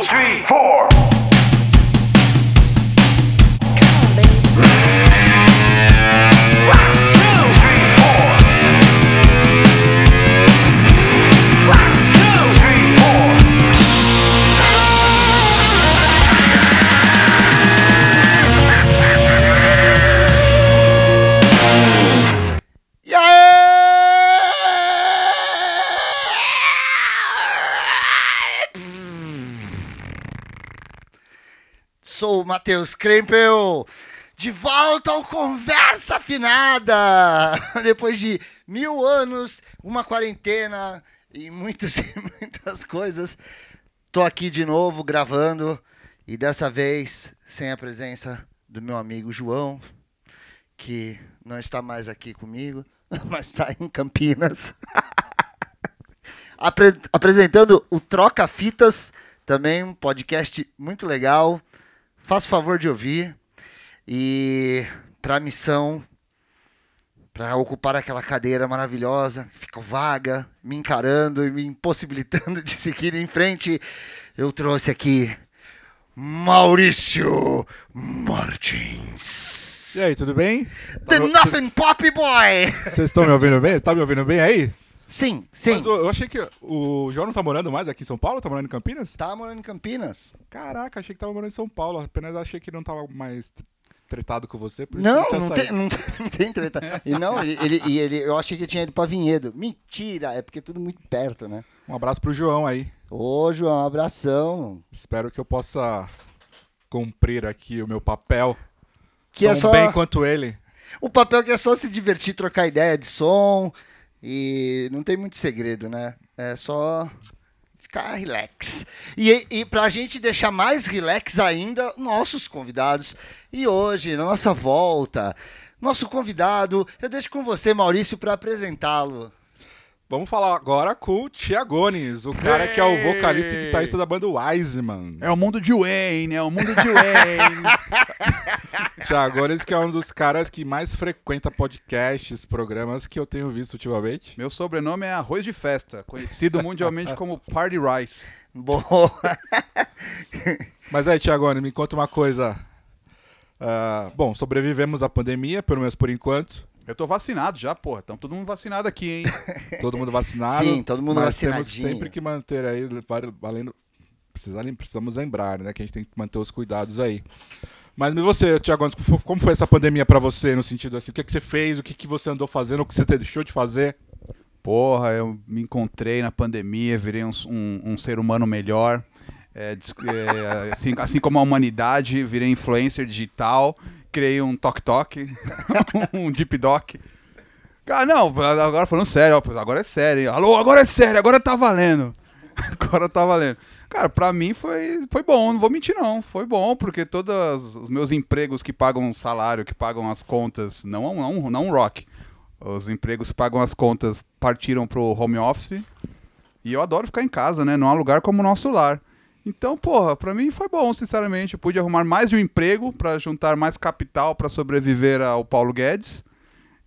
Two, three, four. Matheus Krempel, de volta ao Conversa Afinada! Depois de mil anos, uma quarentena e muitas muitas coisas, tô aqui de novo gravando e dessa vez sem a presença do meu amigo João, que não está mais aqui comigo, mas está em Campinas. Apre- apresentando o Troca Fitas, também um podcast muito legal. Faça o favor de ouvir. E para a missão, para ocupar aquela cadeira maravilhosa, que fica vaga, me encarando e me impossibilitando de seguir em frente, eu trouxe aqui Maurício Martins. E aí, tudo bem? The Tá- Nothing Poppy Boy! Vocês estão me ouvindo bem? Tá me ouvindo bem aí? Sim, sim. Mas eu, eu achei que o João não tá morando mais aqui em São Paulo? Tá morando em Campinas? Tá morando em Campinas? Caraca, achei que tava morando em São Paulo. Apenas achei que ele não tava mais tretado com você. Por Não, ele não tem, não, tem, não tem treta. E não, ele, ele, e ele- eu achei que tinha ido pra Vinhedo. Mentira, é porque é tudo muito perto, né? Um abraço pro João aí. Ô, João, um abração. Espero que eu possa cumprir aqui o meu papel Que tão é só, bem quanto ele. o papel que é só se divertir, trocar ideia de som. E não tem muito segredo, né? É só ficar relax. E, e pra gente deixar mais relax ainda, nossos convidados. E hoje, na nossa volta, nosso convidado, eu deixo com você, Maurício, para apresentá-lo. Vamos falar agora com o Tiagones, o cara que é o vocalista e guitarrista da banda Wiseman. É o mundo de Wayne, é o mundo de Wayne. Tiagones que é um dos caras que mais frequenta podcasts, programas que eu tenho visto ultimamente. Meu sobrenome é Arroz de Festa, conhecido mundialmente como Party Rice. Boa. Mas aí, Tiagone, me conta uma coisa. Ah, bom, sobrevivemos à pandemia, pelo menos por enquanto. Eu tô vacinado já, porra. Então todo mundo vacinado aqui, hein? Todo mundo vacinado. Sim, todo mundo mas temos sempre que manter aí, valendo, precisamos lembrar, né, que a gente tem que manter os cuidados aí. Mas e você, Tiagone, como foi essa pandemia pra você, no sentido assim, o que, que você fez, o que, que você andou fazendo, o que você deixou de fazer? Porra, eu me encontrei na pandemia, virei um, um- um ser humano melhor. É, é, assim, assim como a humanidade, virei influencer digital, criei um Tok Tok, um Deep Doc. Cara, não, agora falando sério, ó, agora é sério. hein? Alô, agora é sério, agora tá valendo. Agora tá valendo. Cara, pra mim foi, foi bom, não vou mentir não. Foi bom, porque todos os meus empregos que pagam salário, que pagam as contas, não, não, não rock. Os empregos que pagam as contas partiram pro home office. E eu adoro ficar em casa, né? Não há lugar como o nosso lar. Então, porra, pra mim foi bom, sinceramente. Eu pude arrumar mais de um emprego pra juntar mais capital pra sobreviver ao Paulo Guedes.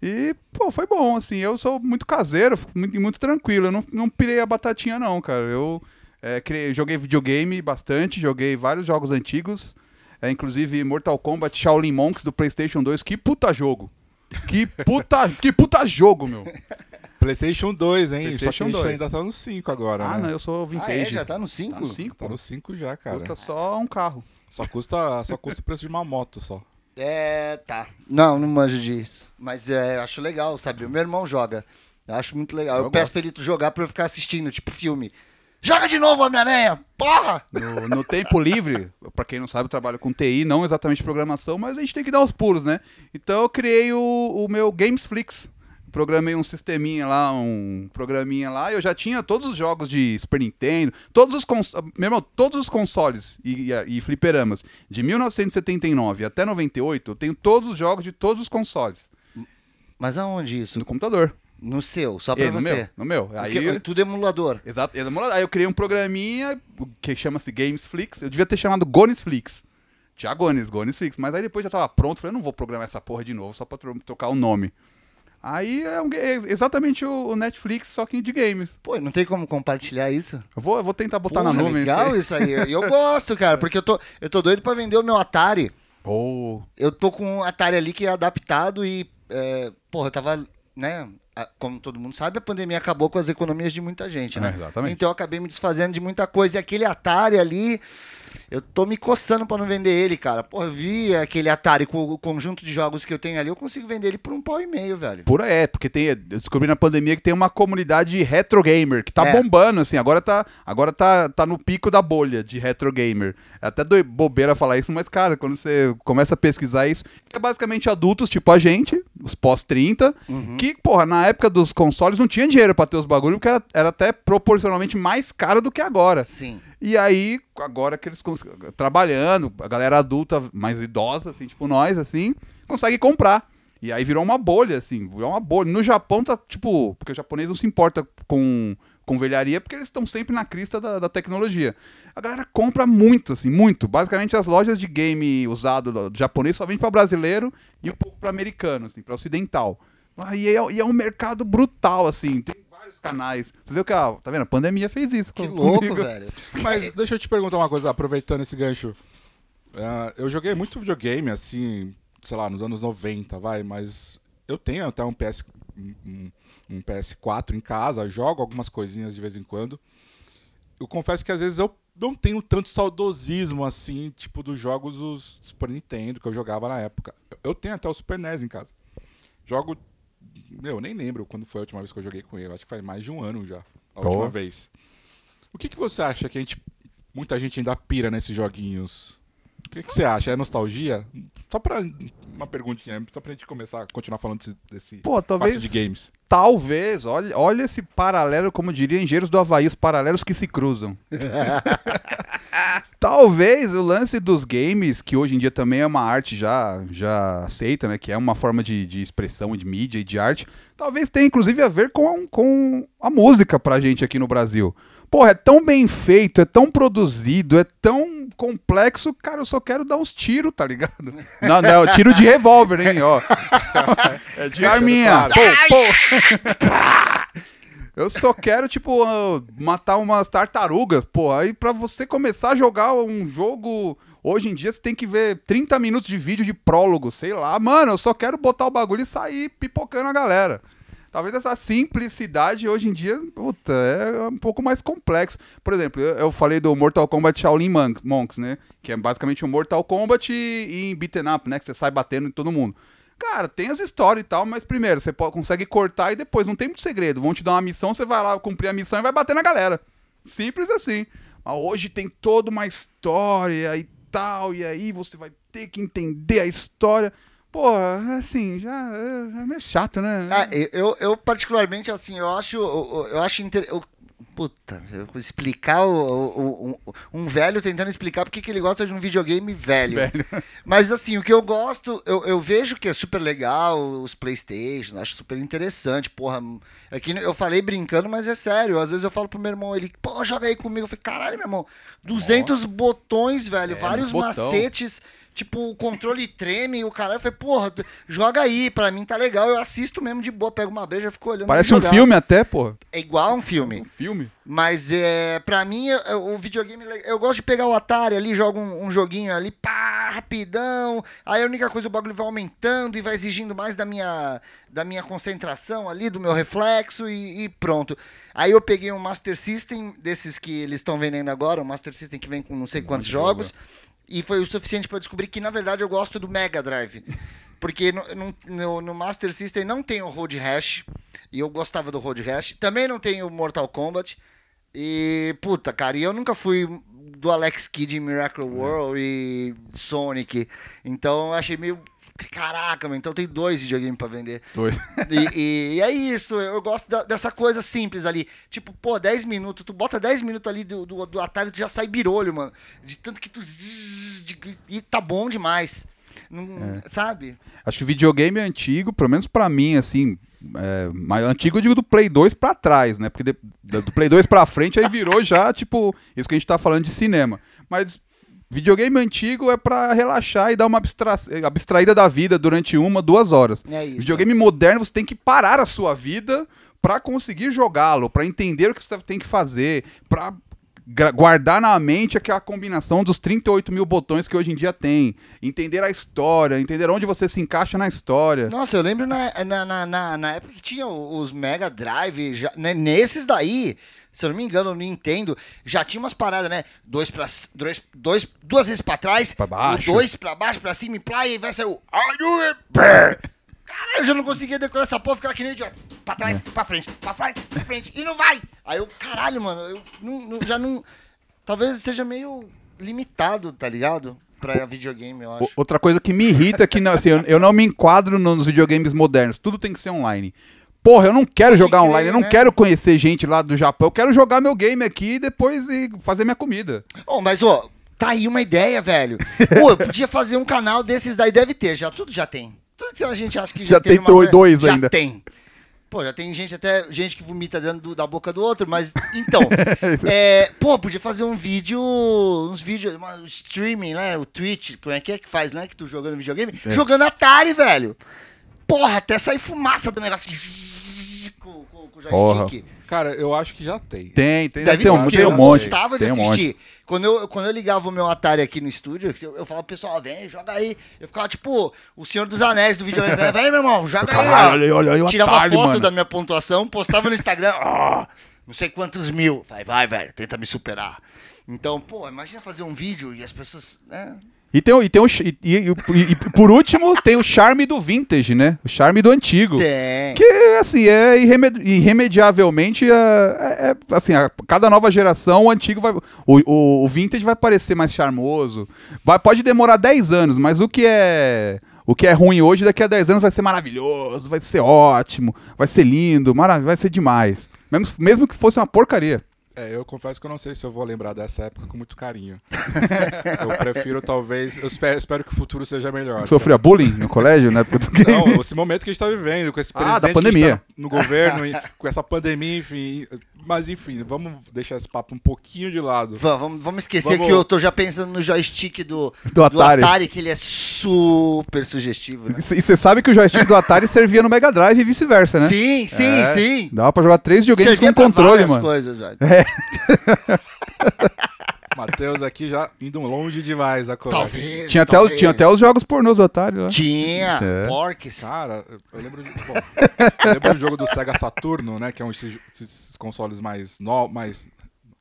E, pô, foi bom, assim. Eu sou muito caseiro, muito, muito tranquilo. Eu não, não pirei a batatinha, não, cara. Eu é, criei- joguei videogame bastante, joguei vários jogos antigos. É, inclusive Mortal Kombat Shaolin Monks do PlayStation 2. Que puta jogo! Que puta, que puta jogo, meu! PlayStation 2, hein? PlayStation Só que a gente 2. ainda tá no 5 agora, Ah, né? não, eu sou Ah, vintage. é? Já tá no 5? Tá no 5, Tá no 5 já, cara. Custa só um carro. Só custa, só custa o preço de uma moto só. É, tá. Não, não manjo disso. Mas é, acho legal, sabe? O meu irmão joga. Eu acho muito legal. Eu, Eu peço pra ele jogar pra eu ficar assistindo, tipo filme. Joga de novo, Homem-Aranha! Porra! No, no tempo livre, pra quem não sabe, eu trabalho com TI, não exatamente programação, mas a gente tem que dar os pulos, né? Então eu criei o, o meu Gamesflix. Programei um sisteminha lá, um programinha lá, e eu já tinha todos os jogos de Super Nintendo, todos os, cons irmão, todos os consoles e, e, e fliperamas de 1979 até 98, eu tenho todos os jogos de todos os consoles Mas aonde isso? no computador. No seu, só pra E no você. meu, no meu. Porque Aí, tudo emulador. Exato. ele demorou. Aí eu criei um programinha que chama-se Gamesflix. Eu devia ter chamado Gonesflix. Tinha Gones, Gonesflix. Mas aí depois já tava pronto. Falei, eu não vou programar essa porra de novo, só pra tro- trocar o nome. Aí é, um é exatamente o o Netflix, só que de games. Pô, não tem como compartilhar isso? Eu vou, eu vou tentar botar Porra, na nuvem. legal isso aí. E eu gosto, cara, porque eu tô, eu tô doido pra vender o meu Atari. Oh, Eu tô com um Atari ali que é adaptado e, é, porra, eu tava, né, como todo mundo sabe, a pandemia acabou com as economias de muita gente, né? É, exatamente. Então eu acabei me desfazendo de muita coisa. E aquele Atari ali, eu tô me coçando pra não vender ele, cara. Porra, eu vi aquele Atari com o conjunto de jogos que eu tenho ali, eu consigo vender ele por um pau e meio, velho. Pura é, porque tem, eu descobri na pandemia que tem uma comunidade retro gamer que tá É. bombando, assim, agora tá, agora tá, tá no pico da bolha de retro gamer. É até doi- bobeira falar isso, mas, cara, quando você começa a pesquisar isso, é basicamente adultos tipo a gente, os pós-30, Uhum. que, porra, na época dos consoles não tinha dinheiro pra ter os bagulhos, porque era, era até proporcionalmente mais caro do que agora. Sim. E aí, agora que eles trabalhando, a galera adulta, mais idosa, assim, tipo nós, assim, consegue comprar. E aí virou uma bolha, assim, virou uma bolha. No Japão tá, tipo, porque o japonês não se importa com, com velharia, porque eles estão sempre na crista da, da tecnologia. A galera compra muito, assim, muito. Basicamente as lojas de game usado do japonês só vende pra brasileiro e um pouco pra americano, assim, pra ocidental. Aí é, e é um mercado brutal, assim, tem canais. Você viu que, a, tá vendo? A pandemia fez isso. Que com- louco, comigo. velho. Mas deixa eu te perguntar uma coisa, aproveitando esse gancho. Ah, eu joguei muito videogame, assim, sei lá, nos anos 90, vai, mas eu tenho até um, PS, um, um- um PS4 em casa, jogo algumas coisinhas de vez em quando. Eu confesso que às vezes eu não tenho tanto saudosismo, assim, tipo, dos jogos do Super Nintendo que eu jogava na época. Eu tenho até o Super NES em casa. Jogo. Meu, eu nem lembro quando foi a última vez que eu joguei com ele. Acho que faz mais de um ano já. A Pô. última vez. O que, que você acha que a gente. Muita gente ainda pira nesses joguinhos? O que, que você acha? É nostalgia? Só pra. Uma perguntinha, só pra gente começar a continuar falando desse, desse Pô, talvez. de games. Talvez, olha, olha esse paralelo, como diria Engenheiros do Havaí, os paralelos que se cruzam. talvez o lance dos games, que hoje em dia também é uma arte já, já aceita, né? Que é uma forma de, de expressão, de mídia e de arte, talvez tenha inclusive a ver com, com a música pra gente aqui no Brasil. Porra, é tão bem feito, é tão produzido, é tão complexo, cara, eu só quero dar uns tiros, tá ligado? Não, não, tiro de revólver, hein, ó. É de arminha. Pô, pô. Eu só quero, tipo, ah, matar umas tartarugas, pô. Aí pra você começar a jogar um jogo. Hoje em dia você tem que ver 30 minutos de vídeo de prólogo, sei lá. Mano, eu só quero botar o bagulho e sair pipocando a galera. Talvez essa simplicidade hoje em dia, puta, é um pouco mais complexo. Por exemplo, eu, eu falei do Mortal Kombat Shaolin Monks, né? Que é basicamente um Mortal Kombat em beaten up, né? Que você sai batendo em todo mundo. Cara, tem as histórias e tal, mas primeiro, você pode, consegue cortar e depois, não tem muito segredo. Vão te dar uma missão, você vai lá cumprir a missão e vai bater na galera. Simples assim. Mas hoje tem toda uma história e tal, e aí você vai ter que entender a história. Porra, assim, já é, é meio chato, né? Ah, eu, eu particularmente, assim, eu acho, eu, eu acho inter... eu- Puta, explicar o, o- o- um velho tentando explicar porque que ele gosta de um videogame velho. Velho. Mas assim, o que eu gosto, eu, eu vejo que é super legal, os Playstation, acho super interessante, porra. Aqui eu falei brincando, mas é sério. Às vezes eu falo pro meu irmão, ele, pô, joga aí comigo. Eu falei, caralho, meu irmão, 200 botões, velho, É, vários botão. macetes. Tipo, o controle treme e o. Eu falei, porra, joga aí, pra mim tá legal. Eu assisto mesmo de boa, pego uma breja, fico olhando. Parece um jogar. filme até, pô. É igual a um filme. Um filme. Mas é, pra mim, eu- eu- o videogame. Eu gosto de pegar o Atari ali, jogo um, um joguinho ali, pá, rapidão. Aí a única coisa, o bagulho vai aumentando e vai exigindo mais da minha, da minha concentração ali, do meu reflexo e, e pronto. Aí eu peguei um Master System, desses que eles estão vendendo agora, um Master System que vem com não sei quantos jogo, jogos. E foi o suficiente pra eu descobrir que, na verdade, eu gosto do Mega Drive. Porque no, no- no- no Master System não tem o Road Rash. E eu gostava do Road Rash. Também não tem o Mortal Kombat. E, puta, cara, e eu nunca fui do Alex Kidd em Miracle World e Sonic. Então eu achei meio. Caraca, mano, então tem dois videogames pra vender. Dois. E, e- e é isso, eu gosto da- dessa coisa simples ali. Tipo, pô, 10 minutos, tu bota 10 minutos ali do, do, do Atari, tu já sai birolho, mano. De tanto que tu. e tá bom demais. Não- Sabe? Acho que videogame antigo, pelo menos pra mim, assim, é, mais antigo eu digo do Play 2 pra trás, né? Porque de- do Play 2 pra frente aí virou já, tipo, isso que a gente tá falando de cinema. Mas Videogame antigo é pra relaxar e dar uma abstra- abstraída da vida durante uma, duas horas. É isso. Videogame moderno, você tem que parar a sua vida pra conseguir jogá-lo, pra entender o que você tem que fazer, pra gra- guardar na mente aquela combinação dos 38 mil botões que hoje em dia tem. Entender a história, entender onde você se encaixa na história. Nossa, eu lembro na, na, na, na- na época que tinha os Mega Drive, já, né, nesses daí, se eu não me engano, no Nintendo, já tinha umas paradas, né? Dois pra, dois, dois, duas vezes pra trás, Pra baixo. dois pra baixo, pra cima e play, e vai sair o? Caralho, eu já não conseguia decorar essa porra, ficava que nem idiota. Pra trás, pra frente, pra frente, pra frente, e não vai! Aí eu, caralho, mano, eu não- não- já não. Talvez seja meio limitado, tá ligado? Pra videogame, eu acho. Outra coisa que me irrita é que assim, eu, eu não me enquadro nos videogames modernos. Tudo tem que ser online. Porra, eu não quero jogar crer, online, eu não né? quero conhecer gente lá do Japão. Eu quero jogar meu game aqui e depois ir fazer minha comida. Ô, mas, ó, tá aí uma ideia, velho. Pô, eu podia fazer um canal desses daí, deve ter, já tudo já tem. Tudo que a gente acha que já, Já tem dois- dois já ainda. tem. Pô, já tem gente até, gente que vomita dentro do- da boca do outro, mas, então, é, pô, podia fazer um vídeo, uns vídeos, uma, um streaming, né, o Twitch, como é que é que faz, né, que tu jogando videogame? É. Jogando Atari, velho. Porra, até sair fumaça do negócio. O Porra. joystick. Cara, eu acho que já tem. Tem, tem, Deve tem, um, tem um eu monte. gostava de Tem um assistir. Quando eu, quando eu ligava o meu Atari aqui no estúdio, eu, eu falava pro pessoal, vem, joga aí. Eu ficava tipo, o Senhor dos Anéis do videogame. Vem, meu irmão, joga aí. Caralho, olha, olha aí o Tirava Atari, foto mano. da minha pontuação, postava no Instagram, ó, não sei quantos mil. Vai, vai, velho, tenta me superar. Então, pô, imagina fazer um vídeo e as pessoas, né? E tem, e tem o, e, e- e- por último, tem o charme do vintage, né? O charme do antigo. Tem. Que, assim, é irremed- irremediavelmente, é, é- é, assim, a cada nova geração, o antigo vai... O, o, o vintage vai parecer mais charmoso. Vai, pode demorar 10 anos, mas o que é... O que é ruim hoje, daqui a 10 anos vai ser maravilhoso, vai ser ótimo, vai ser lindo, marav vai ser demais. Mesmo, mesmo que fosse uma porcaria. É, eu confesso que eu não sei se eu vou lembrar dessa época com muito carinho. eu prefiro, talvez. Eu espero, espero que o futuro seja melhor. Sofria bullying no colégio, né? Porque- Não, esse momento que a gente tá vivendo, com esse Ah, presidente da pandemia. que a gente tá no governo, com essa pandemia, enfim. Mas enfim, vamos deixar esse papo um pouquinho de lado. Va- Vamos, vamos esquecer Vamos- que eu tô já pensando no joystick do, Do Atari. que ele é super sugestivo. Né? E você sabe que o joystick do Atari servia no Mega Drive e vice-versa, né? Sim, sim, É, sim. Dava pra jogar três videogames Servia com controle, mano. coisas, velho. Matheus aqui já indo longe demais a conversa. Talvez. Tinha até, o- talvez. tinha até os jogos pornôs do Atari lá. Tinha, É. porques. Cara, eu lembro de. Bom, eu lembro do jogo do Sega Saturno, né? Que é um desses, esses consoles mais, no, mais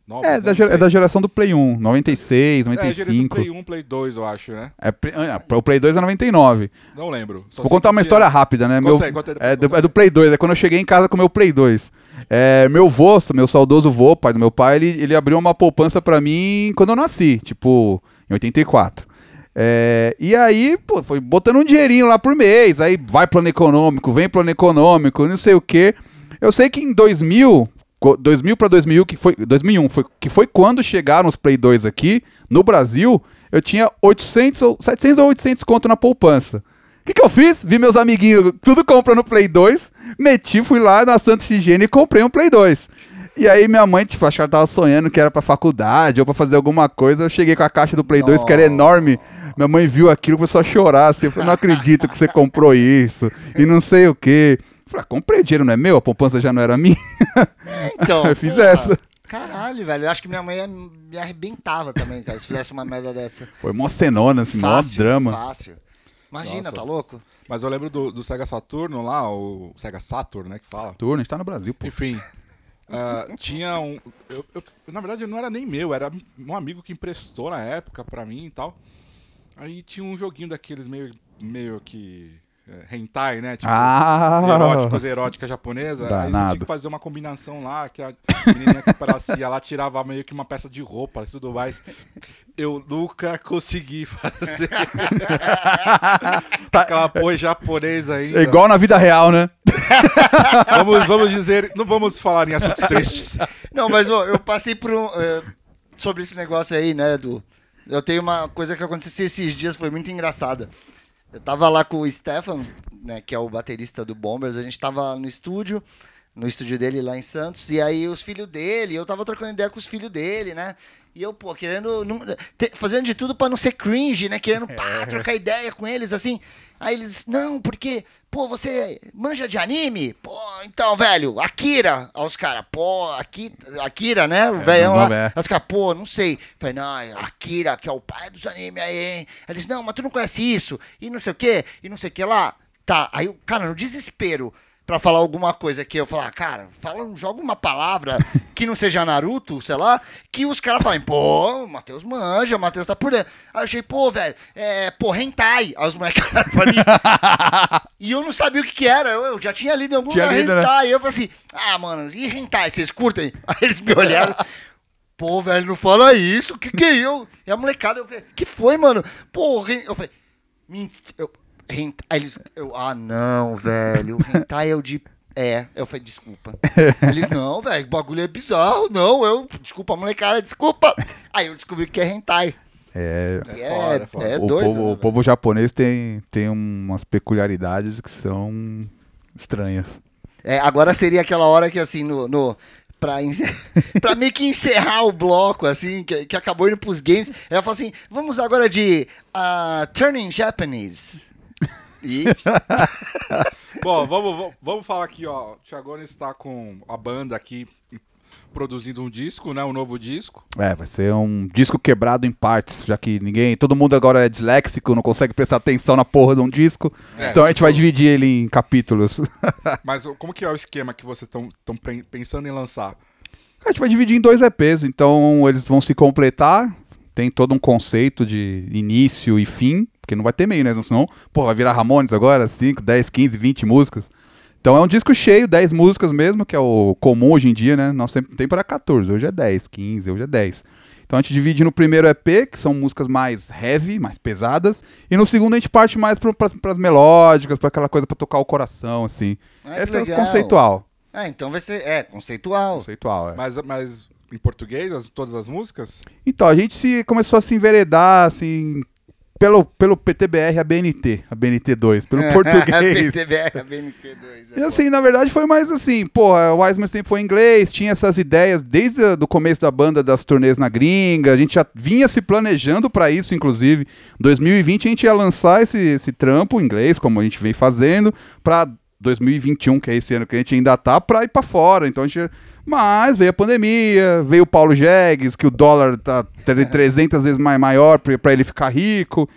novos. É né, da, é da geração do Play 1, 96, É, geração 95. Play 1, Play 2, eu acho, né? É, ah, o Play 2 é 99. Não lembro. Só Vou contar uma história rápida, né? Conta Meu, aí, conta aí, é, do, é do Play 2, é quando eu cheguei em casa com o meu Play 2. É, meu vô, meu saudoso vô, pai do meu pai, ele, ele abriu uma poupança pra mim quando eu nasci, tipo, em 84. É, e aí, pô, foi botando um dinheirinho lá por mês, aí vai plano econômico, vem plano econômico, não sei o quê. Eu sei que em 2000, co- 2000 para 2000, que foi 2001, foi, que foi quando chegaram os Play 2 aqui no Brasil, eu tinha 800 ou 700 ou 800 conto na poupança. O que, que eu fiz? Vi meus amiguinhos tudo comprando Play 2, meti, fui lá na Santa Higiene e comprei um Play 2. E aí minha mãe, tipo, achava que tava sonhando que era pra faculdade ou pra fazer alguma coisa. Eu cheguei com a caixa do Play 2, que era enorme. Minha mãe viu aquilo começou a chorar, assim. Eu falei, não acredito que você comprou isso. E não sei o quê. Eu falei, ah, comprei, o dinheiro não é meu, a poupança já não era minha. Então, Eu fiz porra, essa. Caralho, velho. Eu acho que minha mãe me arrebentava também, cara, se fizesse uma merda dessa. Foi mó cenona, assim, mó Fácil, drama. Fácil. Imagina, Nossa. tá louco? Mas eu lembro do, do Sega Saturno lá, o Sega Saturn, né? Que fala. Turno, a gente tá no Brasil, pô. Enfim. ah, tinha um. eu- eu- na verdade, não era nem meu, era um amigo que emprestou na época pra mim e tal. Aí tinha um joguinho daqueles meio, meio que. É, hentai, né? Tipo, Ah! erótica, coisa erótica japonesa. Aí você tinha Danado. que fazer uma combinação lá, que a menininha que aparecia lá tirava meio que uma peça de roupa e tudo mais. Eu nunca consegui fazer. Aquela porra japonesa ainda. É igual na vida real, né? Vamos, vamos dizer, não vamos falar em assuntos tristes. Não, mas ó, eu passei por um. eh, sobre esse negócio aí, né, do. Eu tenho uma coisa que aconteceu esses dias, foi muito engraçada. Eu tava lá com o Stefan, né, que é o baterista do Bombers, a gente tava no estúdio, no estúdio dele lá em Santos, e aí os filhos dele, eu tava trocando ideia com os filhos dele, né? E eu, pô, querendo. não- te- fazendo de tudo pra não ser cringe, né? Querendo pá, trocar ideia com eles, assim. Aí eles, não, porque, pô, você manja de anime? Pô, então, velho, Akira. Aí os caras, pô, Aki- Akira, né? O velhão não, lá. é. Os caras, pô, não sei. Falei, não, é Akira, que é o pai dos animes aí, hein? Aí eles, não, mas tu não conhece isso, e não sei o quê, e não sei o que lá. Tá, aí o cara, no desespero, pra falar alguma coisa que eu falar, cara, fala, joga uma palavra que não seja Naruto, sei lá, que os caras falem, pô, o Matheus manja, o Matheus tá por dentro. Aí eu achei, pô, velho, é, pô, hentai. Aí os moleques olharam pra mim. e eu não sabia o que que era, eu, eu já tinha lido em algum Tinha lugar lido, né? hentai. E eu falei assim, ah, mano, e hentai, vocês curtem? Aí eles me olharam. Pô, velho, não fala isso. Que que é eu? E a molecada, eu falei, que foi, mano? Pô, eu falei, "Ment- eu, Aí eles, eu, ah, não, velho, hentai é o de... É, eu falei, desculpa. Eles, não, velho, o bagulho é bizarro, não, eu, desculpa, molecada, desculpa. Aí eu descobri que é hentai. É, É foda, é foda. é o, doido, povo, né, o povo japonês tem, tem umas peculiaridades que são estranhas. É, agora seria aquela hora que, assim, no. no pra, pra meio que encerrar o bloco, assim, que, que acabou indo pros games. Ela fala assim: vamos agora de uh, Turning Japanese. Isso. Bom, vamos, vamos, falar aqui, ó. O Thiagone está com a banda aqui produzindo um disco, né? Um novo disco. É, vai ser um disco quebrado em partes, já que ninguém. Todo mundo agora é disléxico, não consegue prestar atenção na porra de um disco. É, então a gente vai dividir ele em capítulos. Mas como que é o esquema que vocês estão pensando em lançar? A gente vai dividir em dois EPs, então eles vão se completar. Tem todo um conceito de início e fim, porque não vai ter meio, né? Senão, pô, vai virar Ramones agora, 5, 10, 15, 20 músicas. Então é um disco cheio, 10 músicas mesmo, que é o comum hoje em dia, né? Nosso tempo tem para 14, hoje é 10, 15, hoje é 10. Então a gente divide no primeiro EP, que são músicas mais heavy, mais pesadas, e no segundo a gente parte mais para as melódicas, para aquela coisa para tocar o coração, assim. Ah, Esse é conceitual. Ah, então vai ser. É, conceitual. Conceitual, é. Mas, mas em português, as- todas as músicas? Então, a gente se começou a se enveredar, assim, pelo, pelo PTBR, a BNT, a BNT2, pelo português. PTBR, BNT2. é E assim, na verdade foi mais assim, porra, o Wiseman sempre foi em inglês, tinha essas ideias desde o começo da banda das turnês na gringa, a gente já vinha se planejando pra isso, inclusive. 2020 a gente ia lançar esse, esse trampo em inglês, como a gente vem fazendo, pra 2021, que é esse ano que a gente ainda tá, pra ir pra fora. Então a gente. Mas veio a pandemia, veio o Paulo Jegues, que o dólar tá tre- 300 vezes mais maior pra ele ficar rico.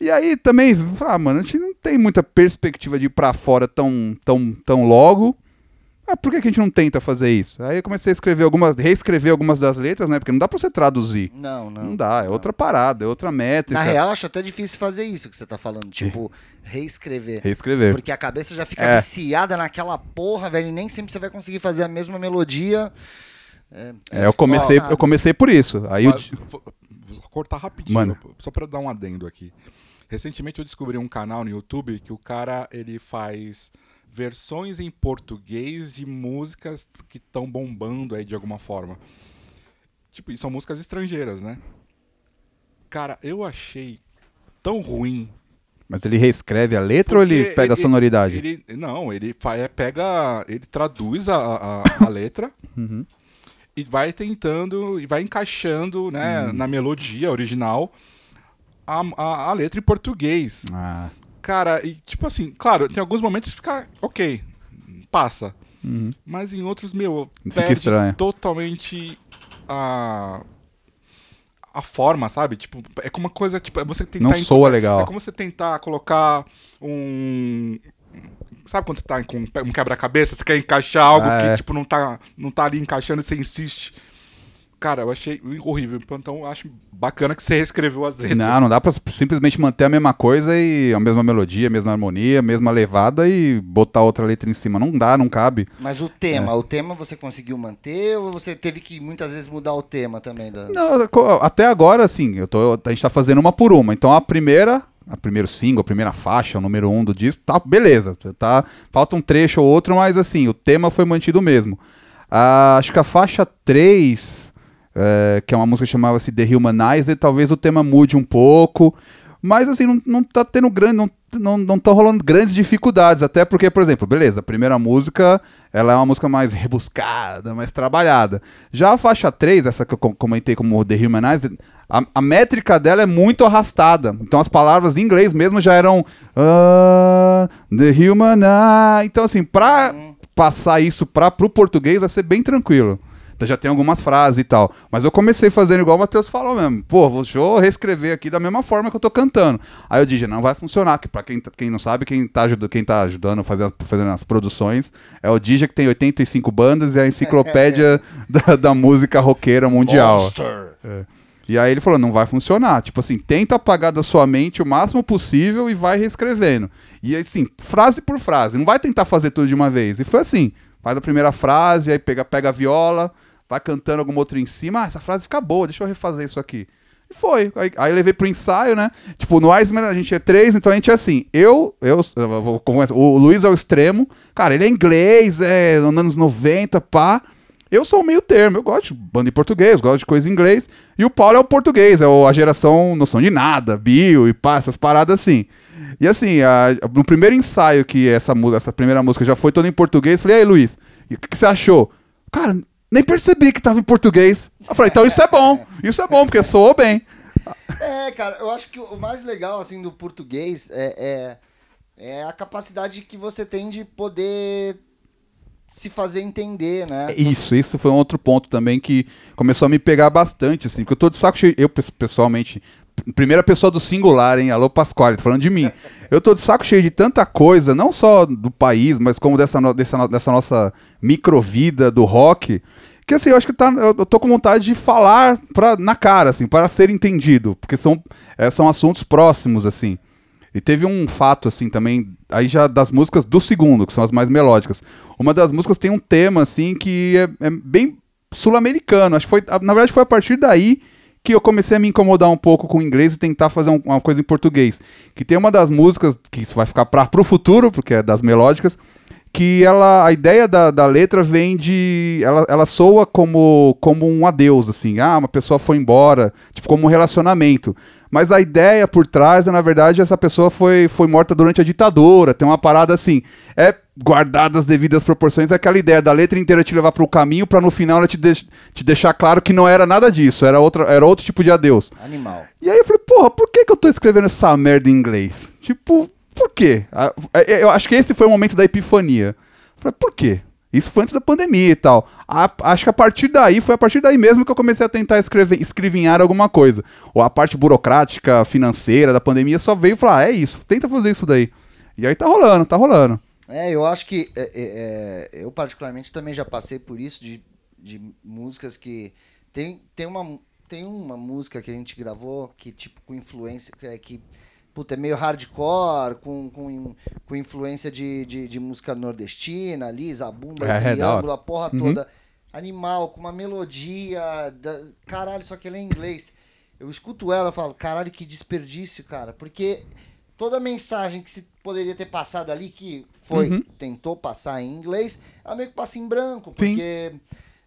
E aí também, ah, mano, a gente não tem muita perspectiva de ir pra fora tão, tão, tão logo. Ah, por que, a gente não tenta fazer isso? Aí eu comecei a escrever algumas, reescrever algumas das letras, né? Porque não dá pra você traduzir. Não, não. Não dá, é outra parada, é outra métrica. Na real, acho até difícil fazer isso que você tá falando. Tipo, reescrever. Reescrever. Porque a cabeça já fica É. viciada naquela porra, velho. E nem sempre você vai conseguir fazer a mesma melodia. É, eu comecei, Ó, eu comecei por isso. Aí eu, Mas, vou, vou cortar rapidinho, Mano. só pra dar um adendo aqui. Recentemente eu descobri um canal no YouTube que o cara ele faz versões em português de músicas que estão bombando aí de alguma forma. Tipo, e são músicas estrangeiras, né? Cara, eu achei tão ruim. Mas ele reescreve a letra ou ele porque pega a sonoridade? Ele, não, ele fa- é, pega, ele traduz a, a, a letra Uhum. e vai tentando e vai encaixando, né, Hum. na melodia original a, a, a letra em português. Ah, Cara, e tipo assim, claro, tem alguns momentos que fica ok, passa. uhum. Mas em outros, meu, Fica perde estranho. totalmente a a forma, sabe? Tipo, é como uma coisa, tipo, é você tentar Não soa legal. É como você tentar colocar um Sabe quando você tá com um quebra-cabeça, você quer encaixar algo Ah, que, é. tipo, não tá, não tá ali encaixando e você insiste. Cara, eu achei horrível. Então eu acho bacana que você reescreveu as letras. Não, não dá pra simplesmente manter a mesma coisa e a mesma melodia, a mesma harmonia, a mesma levada e botar outra letra em cima. Não dá, não cabe. Mas o tema, o tema você conseguiu manter ou você teve que muitas vezes mudar o tema também? Da... Não, até agora, assim, eu tô, a gente tá fazendo uma por uma. Então a primeira, a primeiro single, a primeira faixa, o número um do disco, tá beleza. Tá, falta um trecho ou outro, mas assim, o tema foi mantido mesmo. Ah, acho que a faixa 3, é, que é uma música que chamava-se The Humanizer, talvez o tema mude um pouco. Mas assim, não, não tá tendo grande. Não, não, não tá rolando grandes dificuldades. Até porque, por exemplo, beleza, a primeira música ela é uma música mais rebuscada, mais trabalhada. Já a faixa 3, essa que eu com- comentei como The Humanizer, a, a métrica dela é muito arrastada. Então as palavras em inglês mesmo já eram ah, The Humanizer. Então assim, pra passar isso pra, pro português vai ser bem tranquilo. Então já tem algumas frases e tal. Mas eu comecei fazendo igual o Matheus falou mesmo. Pô, deixa eu reescrever aqui da mesma forma que eu tô cantando. Aí eu disse, não vai funcionar. Que pra quem, tá- quem não sabe, quem tá, ajuda, quem tá ajudando fazendo, fazendo as produções é o Dija, que tem 85 bandas e a enciclopédia da, da música roqueira mundial. Monster. E aí ele falou, não vai funcionar. Tipo assim, tenta apagar da sua mente o máximo possível e vai reescrevendo. E assim, frase por frase. Não vai tentar fazer tudo de uma vez. E foi assim, faz a primeira frase, aí pega, pega a viola, vai cantando alguma outra em cima. Ah, essa frase fica boa, deixa eu refazer isso aqui. E foi. Aí, aí levei pro ensaio, né? Tipo, no Iceman a gente é três, então a gente é assim. Eu, eu, eu vou conversar- o Luiz é o extremo. Cara, ele é inglês, é anos 90, pá. Eu sou o meio termo, eu gosto de banda em português, gosto de coisa em inglês. E o Paulo é o português, é a geração noção de nada, bio e pá, essas paradas assim. E assim, a- no primeiro ensaio que essa, essa primeira música já foi toda em português, falei, aí Luiz, o que, que você achou? Cara, nem percebi que tava em português. Eu falei, então isso é bom, isso é bom, porque soou bem. É, cara, eu acho que o mais legal, assim, do português é, é, é a capacidade que você tem de poder se fazer entender, né? Isso, isso foi um outro ponto também que começou a me pegar bastante, assim, porque eu tô de saco cheio, eu pes- pessoalmente, primeira pessoa do singular, hein, alô Pasquale, tô falando de mim. Eu tô de saco cheio de tanta coisa, não só do país, mas como dessa, no- dessa, dessa nossa microvida do rock, que assim, eu acho que tá, eu tô com vontade de falar pra, na cara, assim, para ser entendido, porque são, é, são assuntos próximos, assim. E teve um fato, assim, também, aí já das músicas do segundo, que são as mais melódicas. Uma das músicas tem um tema, assim, que é, é bem sul-americano. Acho que foi, na verdade, foi a partir daí que eu comecei a me incomodar um pouco com o inglês e tentar fazer um- uma coisa em português. Que tem uma das músicas, que isso vai ficar para pro futuro, porque é das melódicas, que ela, a ideia da, da letra vem de. Ela, ela soa como, como um adeus, assim. Ah, uma pessoa foi embora, tipo, como um relacionamento. Mas a ideia por trás é, na verdade, essa pessoa foi, foi morta durante a ditadura. Tem uma parada assim. É guardada as devidas proporções, é aquela ideia da letra inteira te levar para o caminho, para no final ela te, deix- te deixar claro que não era nada disso, era, outra, era outro tipo de adeus. Animal. E aí eu falei, porra, por que, que eu tô escrevendo essa merda em inglês? Tipo, por quê? Ah, é, Eu acho que esse foi o momento da epifania. Eu falei, por quê? Isso foi antes da pandemia e tal. A- acho que a partir daí, foi a partir daí mesmo que eu comecei a tentar escrever, escrevinhar alguma coisa. Ou a parte burocrática, financeira da pandemia só veio falar, ah, é isso, tenta fazer isso daí. E aí tá rolando, tá rolando. É, eu acho que é, é, é, eu particularmente também já passei por isso de, de músicas que tem tem uma tem uma música que a gente gravou que tipo com influência que é que puta, é meio hardcore com, com, com influência de, de, de música nordestina ali, zabumba, É, é, triângulo, hora. a porra Uhum. toda animal com uma melodia da, caralho, só que ela é em inglês. Eu escuto ela e falo, caralho, que desperdício, cara, porque toda a mensagem que se poderia ter passado ali, que foi, Uhum. tentou passar em inglês, ela meio que passa em branco, Sim.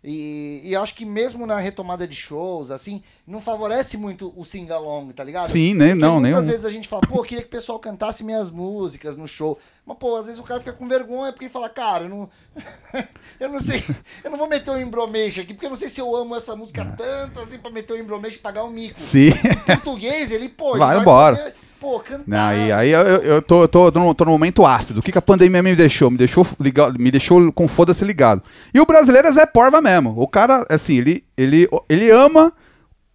E, e acho que mesmo na retomada de shows, assim, não favorece muito o sing-along, tá ligado? Sim, nem- Porque não, nem Muitas um- vezes a gente fala, pô, eu queria que o pessoal cantasse minhas músicas no show. Mas, pô, às vezes o cara fica com vergonha porque ele fala, cara, eu não. eu não sei. Eu não vou meter um embromation aqui, porque eu não sei se eu amo essa música tanto assim pra meter um embromation e pagar um mico. Sim. Em português, ele, pô, ele Vai embora. Pô, cantar. Não, aí, aí eu, eu- tô, eu tô, tô, no, tô momento ácido. O que, que a pandemia me deixou? Me deixou, ligado, me deixou com foda-se ligado. E o brasileiro é Zé Porva mesmo. O cara, assim, ele, ele, ele ama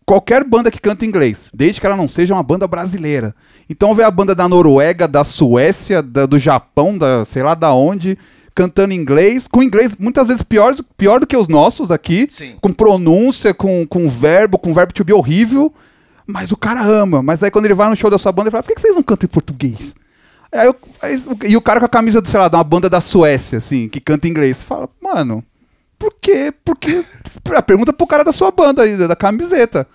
qualquer banda que canta inglês, desde que ela não seja uma banda brasileira. Então vê a banda da Noruega, da Suécia, da- do Japão, da sei lá da onde, cantando inglês, com inglês muitas vezes pior, pior do que os nossos aqui, Sim. com pronúncia, com, com verbo, com verbo to be horrível. Mas o cara ama. Mas aí quando ele vai no show da sua banda, ele fala, por que que vocês não cantam em português? Aí eu- aí e o cara com a camisa, sei lá, de uma banda da Suécia, assim, que canta inglês. Você fala, mano, por quê? Porque. A pergunta pro cara da sua banda aí, da camiseta.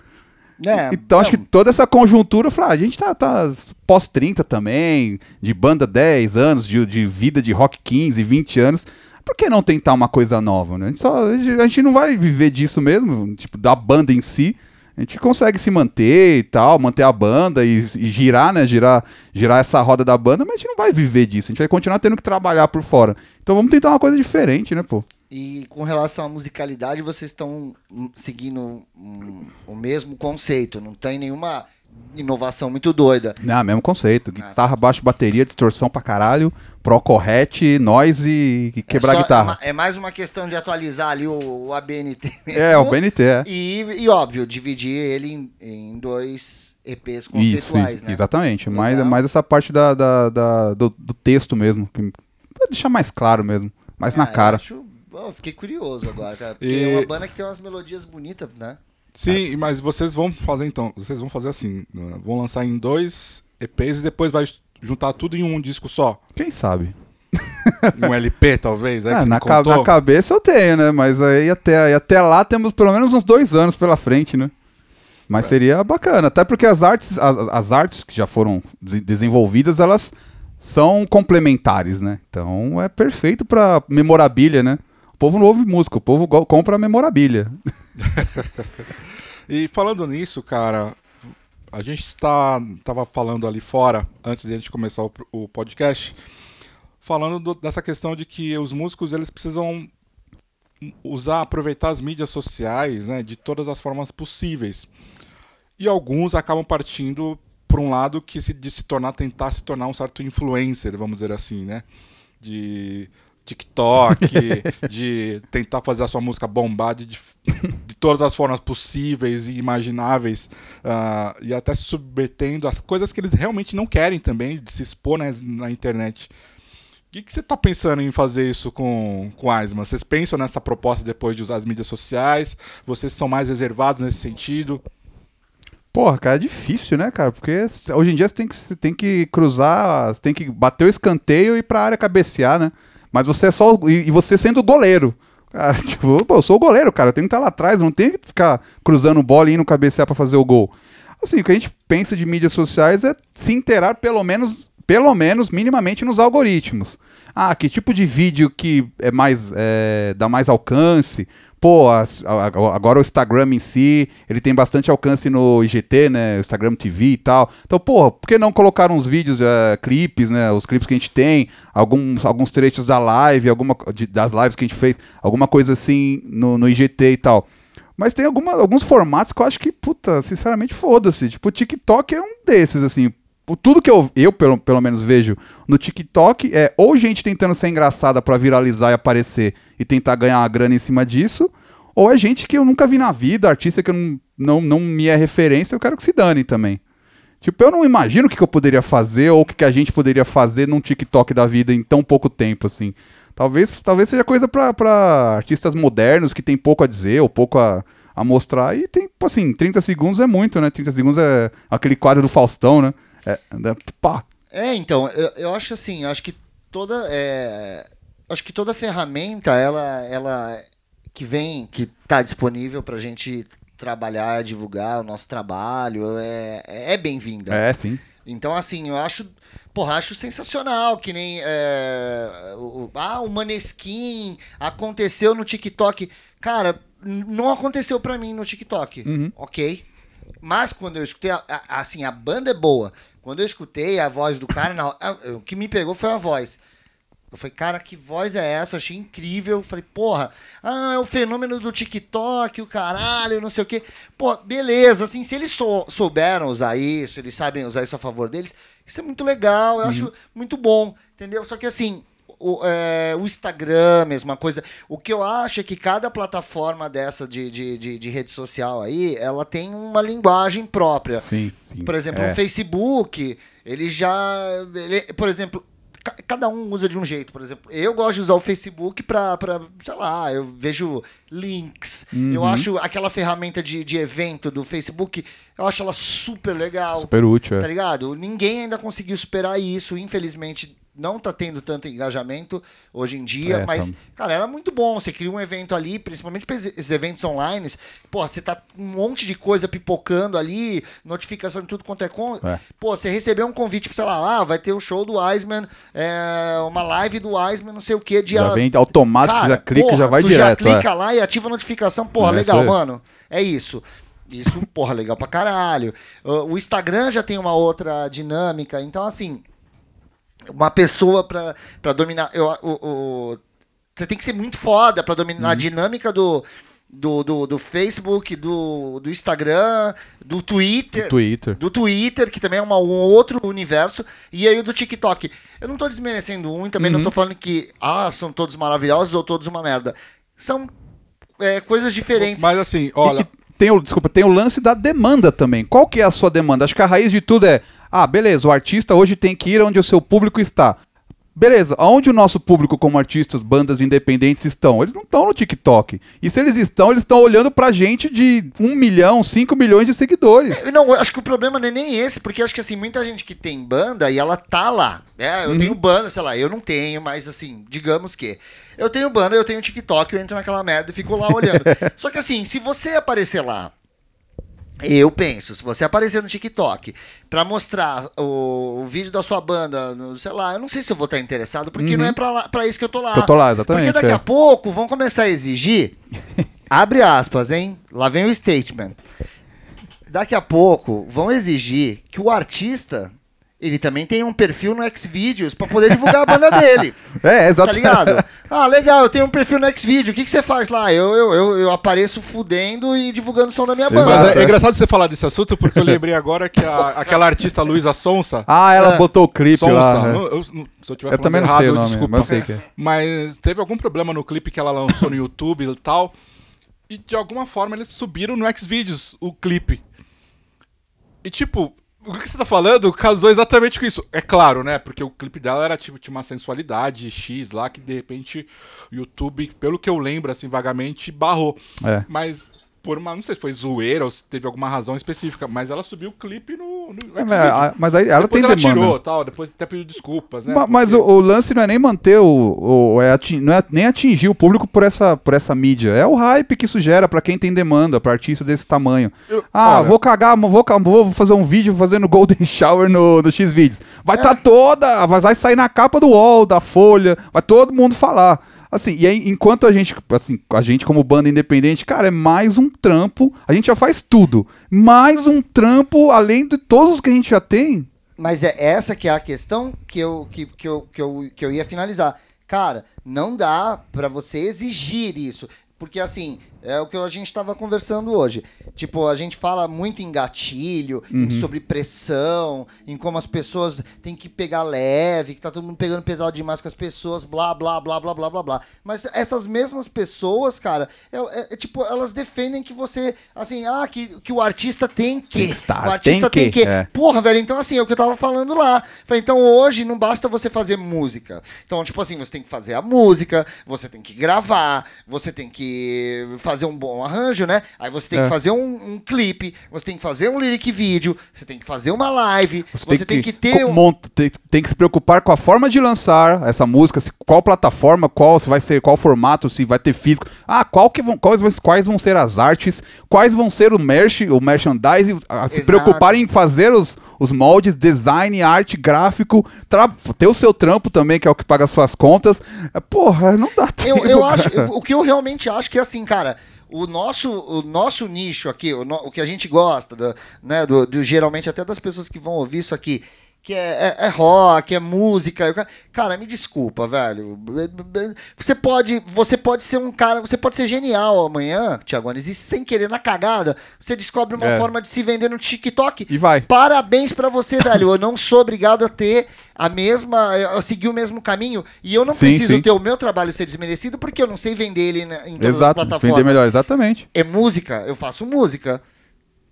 É, então acho que toda essa conjuntura, eu falei, ah, a gente tá, tá pós-30 também, de banda 10 anos, de, de vida de rock 15, 20 anos. Por que não tentar uma coisa nova, né? A gente, só, a gente não vai viver disso mesmo, tipo, da banda em si. A gente consegue se manter e tal, manter a banda e, e girar, né? Girar, girar essa roda da banda, mas a gente não vai viver disso. A gente vai continuar tendo que trabalhar por fora. Então vamos tentar uma coisa diferente, né, pô? E com relação à musicalidade, vocês estão seguindo o mesmo conceito, não tem nenhuma inovação muito doida. Não, mesmo conceito. Guitarra, baixo, bateria, distorção pra caralho, pro correte, noise e, quebrar é só- a guitarra. É, é mais uma questão de atualizar ali o, o ABNT. É, o BNT, é. E, e óbvio, dividir ele em, em dois EPs conceituais, isso, né? exatamente. Mais, Legal. mais essa parte da, da- da- do, do texto mesmo. Que, pra deixar mais claro mesmo. Mais Ah, na eu cara. acho- eu fiquei curioso agora, cara. Porque E- é uma banda que tem umas melodias bonitas, né? Sim, mas vocês vão fazer então, vocês vão fazer assim, né? vão lançar em dois EPs e depois vai juntar tudo em um disco só. Quem sabe? Um LP, talvez, é Ah, na, ca- na cabeça eu tenho, né? Mas aí até, até lá temos pelo menos uns dois anos pela frente, né? Mas É. seria bacana, até porque as artes, as, as artes que já foram des- desenvolvidas, elas são complementares, né? Então é perfeito pra memorabilia, né? O povo não ouve música, o povo compra memorabilia. E falando nisso, cara, a gente tá, tava falando ali fora, antes de a gente começar o, o podcast, falando do- dessa questão de que os músicos eles precisam usar, aproveitar as mídias sociais, né, de todas as formas possíveis. E alguns acabam partindo para um lado que se, de se tornar, tentar se tornar um certo influencer, vamos dizer assim, né? De TikTok, de tentar fazer a sua música bombar de, de todas as formas possíveis e imagináveis, ah, e até se submetendo a coisas que eles realmente não querem também, de se expor né, na internet. O que, que você está pensando em fazer isso com, com a Asma? Vocês pensam nessa proposta depois de usar as mídias sociais? Vocês são mais reservados nesse sentido? Porra, cara, é difícil, né, cara? Porque hoje em dia você tem que, você tem que cruzar, você tem que bater o escanteio e ir pra área cabecear, né? Mas você é só. E e você sendo goleiro. Cara, tipo, pô, eu sou o goleiro, cara. Eu tenho que estar lá atrás, não tenho que ficar cruzando bola e indo cabecear pra fazer o gol. Assim, o que a gente pensa de mídias sociais é se inteirar pelo menos, pelo menos, minimamente nos algoritmos. Ah, que tipo de vídeo que é mais. é, dá mais alcance? Pô, a- a- agora o Instagram em si, ele tem bastante alcance no IGT, né? Instagram TV e tal. Então, porra, por que não colocar uns vídeos, eh, clipes, né? Os clipes que a gente tem, alguns, alguns trechos da live, alguma, de- das lives que a gente fez, alguma coisa assim no, no IGT e tal. Mas tem alguma, alguns formatos que eu acho que, puta, sinceramente, foda-se. Tipo, o TikTok é um desses, assim. Tudo que eu, eu pelo, pelo menos, vejo no TikTok é ou gente tentando ser engraçada pra viralizar e aparecer e tentar ganhar uma grana em cima disso, ou é gente que eu nunca vi na vida, artista que eu não, não, não me é referência, eu quero que se dane também. Tipo, eu não imagino o que, que eu poderia fazer ou o que, que a gente poderia fazer num TikTok da vida em tão pouco tempo, assim. Talvez, talvez seja coisa pra artistas modernos que tem pouco a dizer ou pouco a, a mostrar. E tem, tipo assim, 30 segundos é muito, né? 30 segundos é aquele quadro do Faustão, né? É, é, pá. É, então, eu, eu acho assim, eu acho que toda. é, acho que toda ferramenta, ela, ela que vem, que está disponível para a gente trabalhar, divulgar o nosso trabalho, é, é bem-vinda. É, sim. Então, assim, eu acho. Porra, acho sensacional, que nem. é, o, ah, o Maneskin aconteceu no TikTok. Cara, não aconteceu pra mim no TikTok. Uhum. Ok. Mas quando eu escutei, a- a- assim, a banda é boa. Quando eu escutei a voz do cara, não, a- o que me pegou foi a voz. Eu falei, cara, que voz é essa? Eu achei incrível. Eu Falei, porra, ah, é o fenômeno do TikTok, o caralho, não sei o quê. Pô, beleza, assim, se eles sou- souberam usar isso, eles sabem usar isso a favor deles, isso é muito legal, eu acho muito bom, entendeu? Só que assim, o, é, o Instagram, mesma coisa. O que eu acho é que cada plataforma dessa de, de, de, de rede social aí, ela tem uma linguagem própria. Sim, sim. Por exemplo, é. o Facebook, ele já. ele- por exemplo, ca- cada um usa de um jeito. Por exemplo, eu gosto de usar o Facebook pra, pra sei lá, eu vejo links. Eu Uhum. acho aquela ferramenta de, de evento do Facebook, eu acho ela super legal. Super útil, Tá é. ligado? Ninguém ainda conseguiu superar isso, infelizmente. Não tá tendo tanto engajamento hoje em dia, É, mas, tamo. cara, era muito bom. Você cria um evento ali, principalmente esses- eventos online. Pô, você tá com um monte de coisa pipocando ali, notificação de tudo quanto é com. É. Pô, você recebeu um convite, sei lá, ah, vai ter o show do Iceman, é, uma live do Iceman, não sei o que, dia Já vem automático, Cara, já clica e porra, já vai tu direto. já é. clica lá e ativa a notificação, porra, É, legal, mano. É isso. Isso, porra, legal pra caralho. O Instagram já tem uma outra dinâmica. Então, assim, uma pessoa pra, pra dominar. Eu, o, o- você tem que ser muito foda pra dominar a dinâmica do, do, do, do Facebook, do, do Instagram, do Twitter. Twitter. Do Twitter, que também é uma- um outro universo, e aí o do TikTok. Eu não tô desmerecendo um e também não tô falando que ah, são todos maravilhosos ou todos uma merda. São é, coisas diferentes. Mas assim, olha, tem o, desculpa, tem o lance da demanda também. Qual que é a sua demanda? Acho que a raiz de tudo é, ah, beleza, o artista hoje tem que ir onde o seu público está. Beleza, aonde o nosso público como artistas, bandas independentes estão? Eles não estão no TikTok. E se eles estão, eles estão olhando pra gente de 1 milhão, 5 milhões de seguidores. Eu Não, acho que o problema não é nem esse, porque acho que assim, muita gente que tem banda e ela tá lá. né? Eu tenho banda, sei lá, eu não tenho, mas assim, digamos que. Eu tenho banda, eu tenho TikTok, eu entro naquela merda e fico lá olhando. Só que assim, se você aparecer lá, eu penso, se você aparecer no TikTok pra mostrar o, o vídeo da sua banda, no- sei lá, eu não sei se eu vou estar interessado, porque não é pra, lá- pra isso que eu tô lá. Que eu tô lá, exatamente, Porque daqui é. a pouco vão começar a exigir. abre aspas, hein? Lá vem o statement. Daqui a pouco vão exigir que o artista ele também tenha um perfil no Xvideos pra poder divulgar a banda dele. É, Tá exato. ligado? Ah, legal, eu tenho um perfil no Xvideo. O que, que você faz lá? Eu, eu, eu, eu apareço fudendo e divulgando o som da minha banda. mas é, é. engraçado você falar desse assunto porque eu lembrei agora que a- aquela artista Luísa Sonsa. Ah, ela É. botou o clipe Sonsa, lá. né? eu- eu- se eu tiver Eu falando também não errado, sei o nome, desculpa. mas sei que é. Mas teve algum problema no clipe que ela lançou no YouTube e tal. E de alguma forma eles subiram no Xvideos o clipe. E tipo, o que você tá falando casou exatamente com isso. É claro, né? Porque o clipe dela era tipo, tinha uma sensualidade X lá que de repente o YouTube, pelo que eu lembro assim vagamente, barrou. É. Mas por uma, não sei se foi zoeira ou se teve alguma razão específica, mas ela subiu o clipe no, no É, Xvideos. mas, mas aí ela depois tem ela demanda. tirou, tal, depois até pediu desculpas, né? Ma- Mas Porque- o, o lance não é nem manter o. o- é ati- não é nem atingir o público por essa, por essa mídia. É o hype que isso gera pra quem tem demanda, pra artista desse tamanho. Eu- ah, olha- vou cagar, vou, vou fazer um vídeo fazendo Golden Shower no, no X-Vídeos. Vai É. tá toda. Vai, vai sair na capa do UOL, da Folha, vai todo mundo falar. Assim, e aí, enquanto a gente, assim, a gente como banda independente, cara, é mais um trampo. A gente já faz tudo. Mais um trampo, além de todos os que a gente já tem. Mas é essa que é a questão que eu, que, que eu, que eu, que eu ia finalizar. Cara, não dá pra você exigir isso. Porque, assim, é o que a gente estava conversando hoje. Tipo, a gente fala muito em gatilho, em sobre pressão, em como as pessoas têm que pegar leve, que tá todo mundo pegando pesado demais com as pessoas, blá, blá, blá, blá, blá, blá, blá. Mas essas mesmas pessoas, cara, é, é- é tipo, elas defendem que você, assim, ah, que, que o artista tem que. Tem que estar, o artista tem tem que, que. é. Porra, velho, então assim, é o que eu tava falando lá. Falei, então hoje não basta você fazer música. Então, tipo assim, você tem que fazer a música, você tem que gravar, você tem que fazer um bom arranjo, né? Aí você tem É. que fazer um, um clipe, você tem que fazer um lyric vídeo, você tem que fazer uma live, você, tem, que, ter co- um. mont- tem, tem que se preocupar com a forma de lançar essa música, se, qual plataforma, qual se vai ser, qual formato, se vai ter físico. Ah, qual que vão, quais, vão- quais vão ser as artes, quais vão ser o merch, o merchandising, a se Exato. preocupar em fazer os, os moldes, design, arte, gráfico, tra- ter o seu trampo também, que é o que paga as suas contas. É, Porra, não dá Eu, tempo, eu acho, cara. o que eu realmente acho que é assim, cara, o nosso, o nosso nicho aqui, o, no- o que a gente gosta, do, né, do, do- geralmente até das pessoas que vão ouvir isso aqui, que é, é- é rock, é música. Cara, me desculpa, velho. Você pode, você pode ser um cara, você pode ser genial amanhã, Thiago Anis, e sem querer na cagada, você descobre uma É. forma de se vender no TikTok. E vai. Parabéns pra você, velho. Eu não sou obrigado a ter a mesma, a seguir o mesmo caminho e eu não Sim, preciso sim. ter o meu trabalho ser desmerecido porque eu não sei vender ele em todas Exato, as vender plataformas. melhor, exatamente. É música, eu faço música.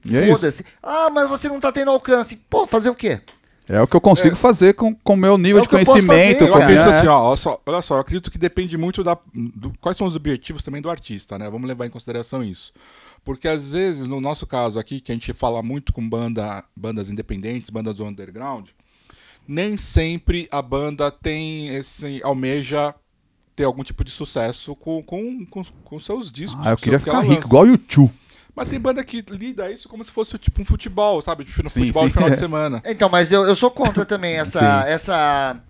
É. Foda-se. Ah, mas você não tá tendo alcance. Pô, fazer o quê? É o que eu consigo fazer com o meu nível É de eu conhecimento. Eu com- acredito é. assim, ó, olha só, olha só, eu acredito que depende muito da, do- quais são os objetivos também do artista, né? Vamos levar em consideração isso. Porque às vezes, no nosso caso aqui, que a gente fala muito com banda, bandas independentes, bandas do underground, nem sempre a banda tem esse almeja ter algum tipo de sucesso com, com, com, com seus discos. Ah, eu queria ficar rico, lança. igual o YouTube. Mas tem banda que lida isso como se fosse tipo um futebol, sabe? Tipo, No Sim, futebol sim. no final de semana. Então, mas eu, eu sou contra também essa, Sim. essa,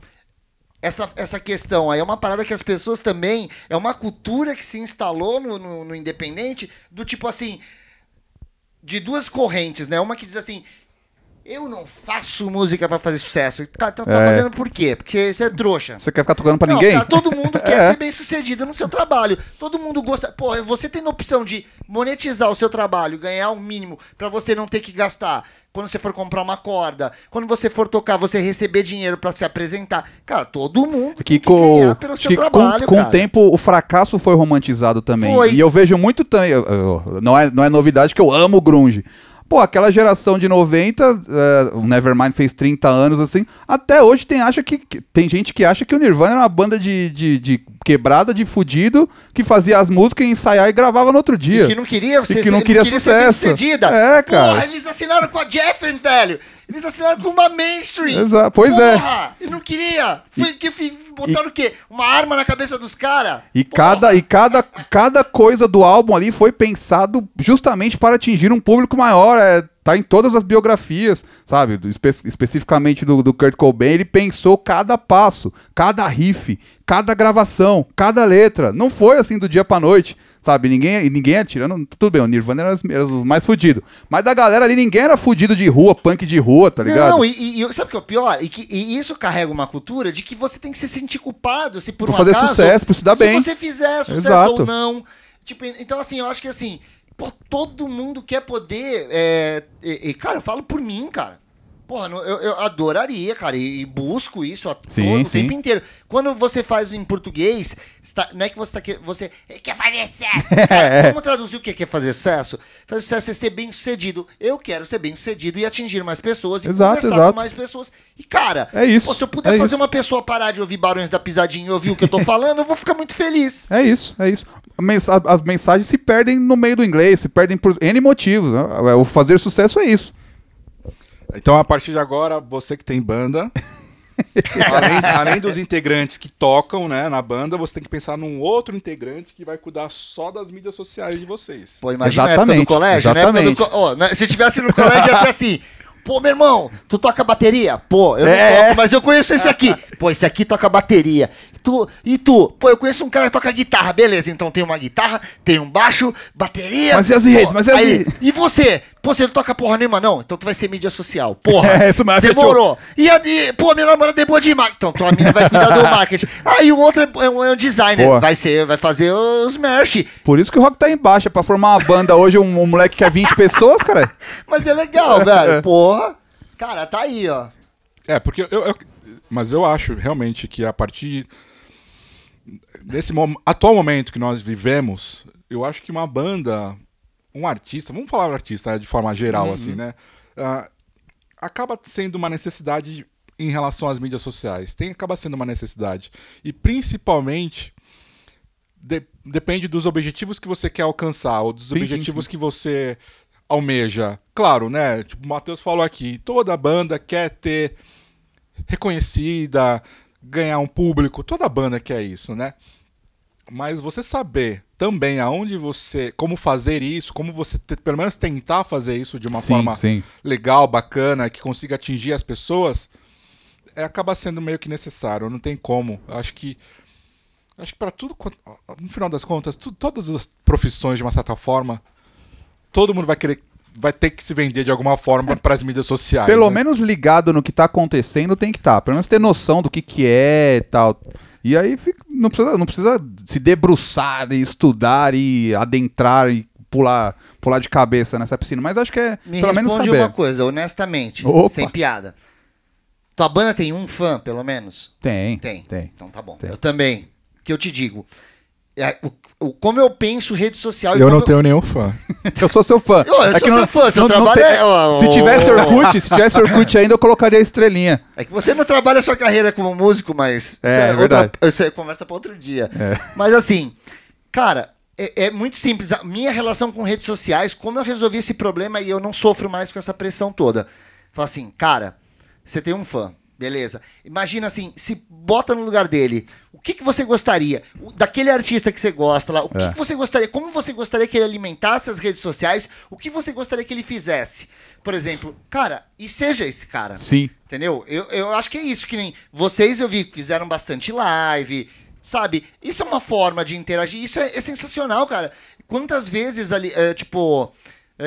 essa, essa questão aí. É uma parada que as pessoas também. É uma cultura que se instalou no, no, no independente do tipo assim. de duas correntes, né? Uma que diz assim. Eu não faço música pra fazer sucesso. Tá, então tá É. fazendo por quê? Porque você é trouxa. Você quer ficar tocando pra Não, ninguém? cara, todo mundo quer É. ser bem sucedido no seu trabalho. Todo mundo gosta. Pô, você tem a opção de monetizar o seu trabalho, ganhar o mínimo pra você não ter que gastar. Quando você for comprar uma corda, quando você for tocar, você receber dinheiro pra se apresentar. Cara, todo mundo que tem que com, ganhar pelo seu que com, trabalho, com o tempo o fracasso foi romantizado também. Foi. E eu vejo muito também. eu- eu- Não é, não é novidade que eu amo o Grunge. Pô, aquela geração de 90, é, o Nevermind fez 30 anos assim. Até hoje tem, acha que, que- tem gente que acha que o Nirvana era uma banda de, de, de quebrada, de fudido, que fazia as músicas, ia ensaiar e gravava no outro dia. Que não queria ser, que não queria ser sucesso. bem-sucedida. É, cara. Porra, eles assinaram com a Jeffen, velho. Eles assinaram com uma mainstream. Exa- pois é. Porra, e não queria. Foi que botaram o quê? Uma arma na cabeça dos caras? E cada, e cada, cada coisa do álbum ali foi pensado justamente para atingir um público maior. É, tá em todas as biografias, sabe? Espe- especificamente do, do Kurt Cobain, ele pensou cada passo, cada riff, cada gravação, cada letra. Não foi assim do dia pra noite, sabe? Ninguém, e ninguém atirando. Tudo bem, o Nirvana era, os- era os mais fudidos. Mas da galera ali, ninguém era fudido de rua, punk de rua, tá ligado? Não, e, e- sabe o que é o pior? E, que, e isso carrega uma cultura de que você tem que se sentir culpado se por, Por um fazer acaso, sucesso, por se dar bem. Se você fizer sucesso Exato. ou não. Tipo, então assim, eu acho que assim, pô, todo mundo quer poder. é, e, e, cara, eu falo por mim, cara. Porra, eu, eu adoraria, cara, e, busco isso a Sim, todo o tempo inteiro. Quando você faz em português, está- não é que você tá que você quer fazer sucesso. Cara, vamos traduzir o que é fazer sucesso? Fazer sucesso é ser bem sucedido. Eu quero ser bem sucedido e atingir mais pessoas e Exato, conversar exato. com mais pessoas. E, cara, É isso, pô, se eu puder é fazer isso. uma pessoa parar de ouvir Barões da Pisadinha e ouvir o que eu tô falando, eu vou ficar muito feliz. É isso, é isso. As mensagens se perdem no meio do inglês, se perdem por N motivos. né? O fazer sucesso é isso. Então, a partir de agora, você que tem banda, além, além dos integrantes que tocam né, na banda, você tem que pensar num outro integrante que vai cuidar só das mídias sociais de vocês. Pô, imagina do Exatamente, colégio, né? exatamente. Do co- ó, né, se tivesse no colégio, ia ser assim. Pô, meu irmão, tu toca bateria? Pô, eu É. não toco, mas eu conheço esse aqui. Pô, esse aqui toca bateria. Tu, e tu? Pô, eu conheço um cara que toca guitarra. Beleza, então tem uma guitarra, tem um baixo, bateria. Mas e as redes? Mas e as aí, redes? E você? Pô, você não toca porra nenhuma, não? Então tu vai ser mídia social. Porra. É, isso mesmo, Demorou. E, a, e, pô, minha namorada é boa de marketing. Então tua mina vai cuidar do marketing. Aí o outro é, é um, é um designer. Boa. Vai ser, vai fazer os merch. Por isso que o rock tá embaixo. É pra formar uma banda hoje, um, um moleque que é 20 pessoas, cara. Mas é legal, velho. Porra. Cara, tá aí, ó. É, porque eu, eu- Mas eu acho realmente que a partir desse mom- atual momento que nós vivemos, eu acho que uma banda, um artista, vamos falar artista de forma geral, assim, né? ah, acaba sendo uma necessidade em relação às mídias sociais. Tem, acaba sendo uma necessidade. E principalmente. de- depende dos objetivos que você quer alcançar, ou dos Sim, sim, objetivos que você almeja. Claro, né? Tipo, o Matheus falou aqui, toda banda quer ter reconhecida, ganhar um público, toda banda quer isso, né? Mas você saber também aonde você, como fazer isso, como você te- pelo menos tentar fazer isso de uma Sim, forma sim. legal, bacana, que consiga atingir as pessoas, é, acaba sendo meio que necessário. Não tem como. Acho que acho que para tudo, no final das contas, tu- todas as profissões de uma certa forma, todo mundo vai querer, vai ter que se vender de alguma forma para as mídias sociais. Pelo né? menos ligado no que tá acontecendo tem que estar. Pelo menos ter noção do que que é e tal. E aí fica- não, precisa, não precisa se debruçar e estudar e adentrar e pular, pular de cabeça nessa piscina. Mas acho que é Me pelo menos saber. uma coisa, honestamente. Opa. Sem piada. Tua banda tem um fã, pelo menos? Tem, Tem. tem. Então tá bom. Tem. Eu também. Que eu te digo. Como eu penso rede social e Eu não tenho nenhum fã. Eu sou seu fã. Eu- eu É sou que seu fã, seu trabalho tem- é- Se tivesse. Orkut, se tivesse Orkut ainda, eu colocaria a estrelinha. É que você não trabalha a sua carreira como músico, mas. É, é verdade. Outra, isso é conversa pra outro dia. É. Mas assim, cara, é, é muito simples. A minha relação com redes sociais, como eu resolvi esse problema e eu não sofro mais com essa pressão toda. Fala assim, cara, você tem um fã. Beleza. Imagina assim, se bota no lugar dele. O que, que você gostaria? O- Daquele artista que você gosta lá, o que, É. que você gostaria? Como você gostaria que ele alimentasse as redes sociais? O que você gostaria que ele fizesse? Por exemplo, cara, e seja esse cara. Sim. Entendeu? Eu, eu acho que é isso, que nem vocês eu vi que fizeram bastante live, sabe? Isso é uma forma de interagir, isso é, é sensacional, cara. Quantas vezes ali, é, tipo,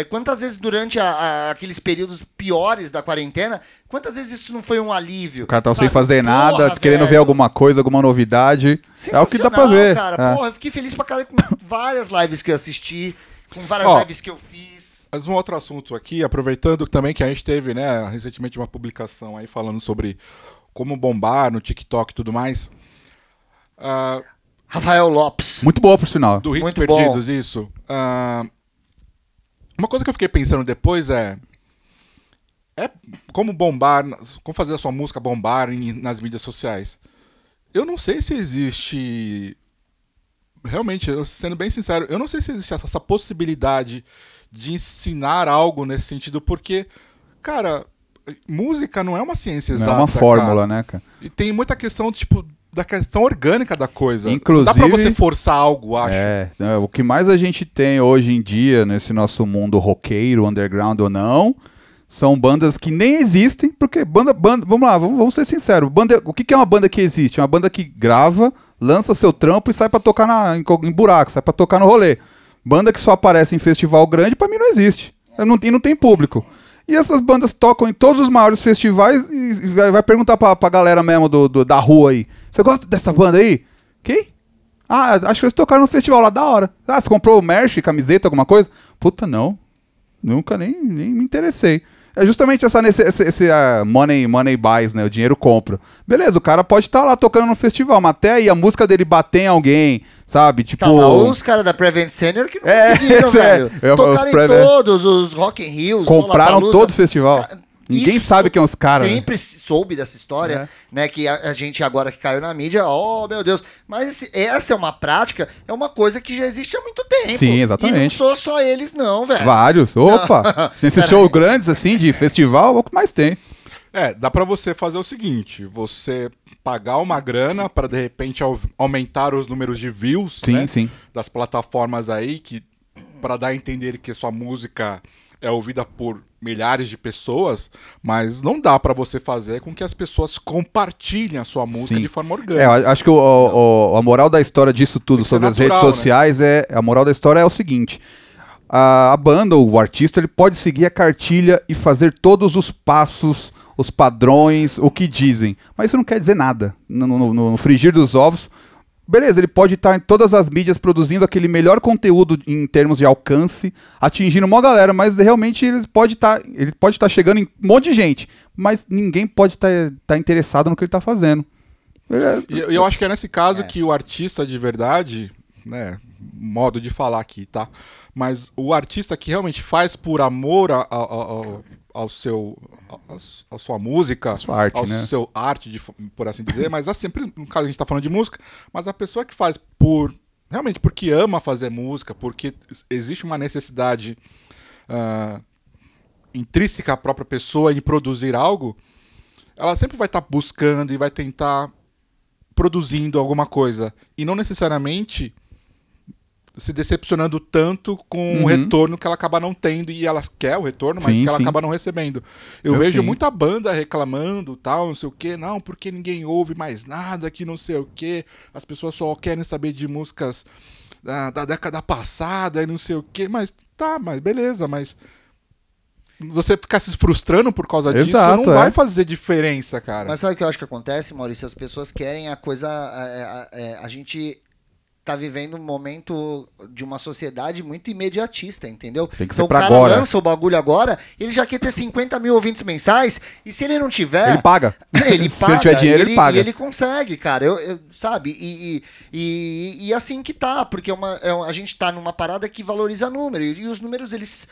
quantas vezes durante a- a- aqueles períodos piores da quarentena, quantas vezes isso não foi um alívio? O cara tá sem fazer nada, Porra, querendo ver velho. alguma coisa, alguma novidade. É o que dá pra ver. Cara. É. Porra, eu fiquei feliz pra caralho com várias lives que eu assisti, com várias Ó, lives que eu fiz. Mas um outro assunto aqui, aproveitando também que a gente teve, né, recentemente uma publicação aí falando sobre como bombar no TikTok e tudo mais. Ah, Rafael Lopes. Muito boa, por sinal. do Hits Muito Perdidos, isso. Ah, uma coisa que eu fiquei pensando depois é. É como bombar, como fazer a sua música bombar em- nas mídias sociais. Eu não sei se existe. Realmente, sendo bem sincero, eu não sei se existe essa, essa possibilidade de ensinar algo nesse sentido, porque, cara, música não é uma ciência Não exata. é uma fórmula, cara. né, cara? E tem muita questão, tipo, da questão orgânica da coisa. Inclusive- Não dá pra você forçar algo, acho. É, é, o que mais a gente tem hoje em dia, nesse nosso mundo roqueiro, underground ou não, são bandas que nem existem, porque banda, banda vamos lá, vamos, vamos ser sinceros, banda, o que, que é uma banda que existe? É uma banda que grava, lança seu trampo e sai pra tocar na, em, em buraco, sai pra tocar no rolê. Banda que só aparece em festival grande, pra mim não existe. Eu não, e não tem público. E essas bandas tocam em todos os maiores festivais e, e vai, vai perguntar pra, pra galera mesmo do, do- da rua aí. Você gosta dessa banda aí? Quem? Ah, acho que eles tocaram no festival lá da hora. Ah, você comprou merch, camiseta, alguma coisa? Puta, não. Nunca nem, nem me interessei. É justamente essa nesse, esse, esse, ah, money, money buys, né? O dinheiro compra. Beleza, o cara pode estar lá tocando no festival, mas até aí a música dele bater em alguém, sabe? Tipo. Tá lá os caras da Prevent Senior que não É, conseguiram, é. velho. Os Tocaram em Prevent- todos, os Rock in Rio, os compraram todo o festival. Ca- Ninguém Isso sabe quem é os caras. né? Sempre soube dessa história, né? Que a, a gente agora que caiu na mídia, oh meu Deus. Mas esse- essa é uma prática, é uma coisa que já existe há muito tempo. Sim, exatamente. E não sou só eles, não, velho. Vários. Opa! Tem esses Pera shows grandes assim, de festival, é o que mais tem. É, dá pra você fazer o seguinte: você pagar uma grana pra de repente au- aumentar os números de views Sim, né, sim. das plataformas aí, que para dar a entender que sua música é ouvida por milhares de pessoas, mas não dá pra você fazer com que as pessoas compartilhem a sua música Sim. de forma É, orgânica. eu acho que o- o- o- a moral da história disso tudo sobre as natural, redes sociais é. A moral da história é o seguinte: a, a banda, ou o artista, ele pode seguir a cartilha e fazer todos os passos, os padrões, o que dizem. Mas isso não quer dizer nada. No- no- no frigir dos ovos. Beleza, ele pode estar em todas as mídias produzindo aquele melhor conteúdo em termos de alcance, atingindo uma galera, mas realmente ele pode estar, ele pode estar chegando em um monte de gente, mas ninguém pode estar, estar interessado no que ele está fazendo. É- E eu acho que é nesse caso É. que o artista de verdade, né, modo de falar aqui, tá? Mas o artista que realmente faz por amor a- a- a- ao, seu, a sua música, Sua arte, ao né? seu arte, de, por assim dizer, mas assim, no caso a gente tá falando de música, mas a pessoa que faz por realmente porque ama fazer música, porque existe uma necessidade ah, intrínseca à própria pessoa em produzir algo, ela sempre vai estar buscando e vai tentar produzindo alguma coisa e não necessariamente se decepcionando tanto com o Uhum. retorno que ela acaba não tendo e ela quer o retorno, mas Sim, que ela sim. acaba não recebendo. Eu, Eu vejo sim. muita banda reclamando, tal, não sei o que, não, porque ninguém ouve mais nada, que não sei o que, as pessoas só querem saber de músicas da, da década passada e não sei o que, mas tá, mas beleza, mas você ficar se frustrando por causa disso Exato, não é. vai fazer diferença, cara. Mas sabe o que eu acho que acontece, Maurício? As pessoas querem a coisa. é, é, é, a gente tá vivendo um momento de uma sociedade muito imediatista, entendeu? Tem que ser então pra o cara agora. lança o bagulho agora, ele já quer ter 50 mil ouvintes mensais, e se ele não tiver. Ele paga. Ele Se paga, ele tiver dinheiro, ele paga. E ele consegue, cara. Eu, eu- sabe? E, e, e, e assim que tá, porque é uma, é a gente tá numa parada que valoriza número. E, os números, eles.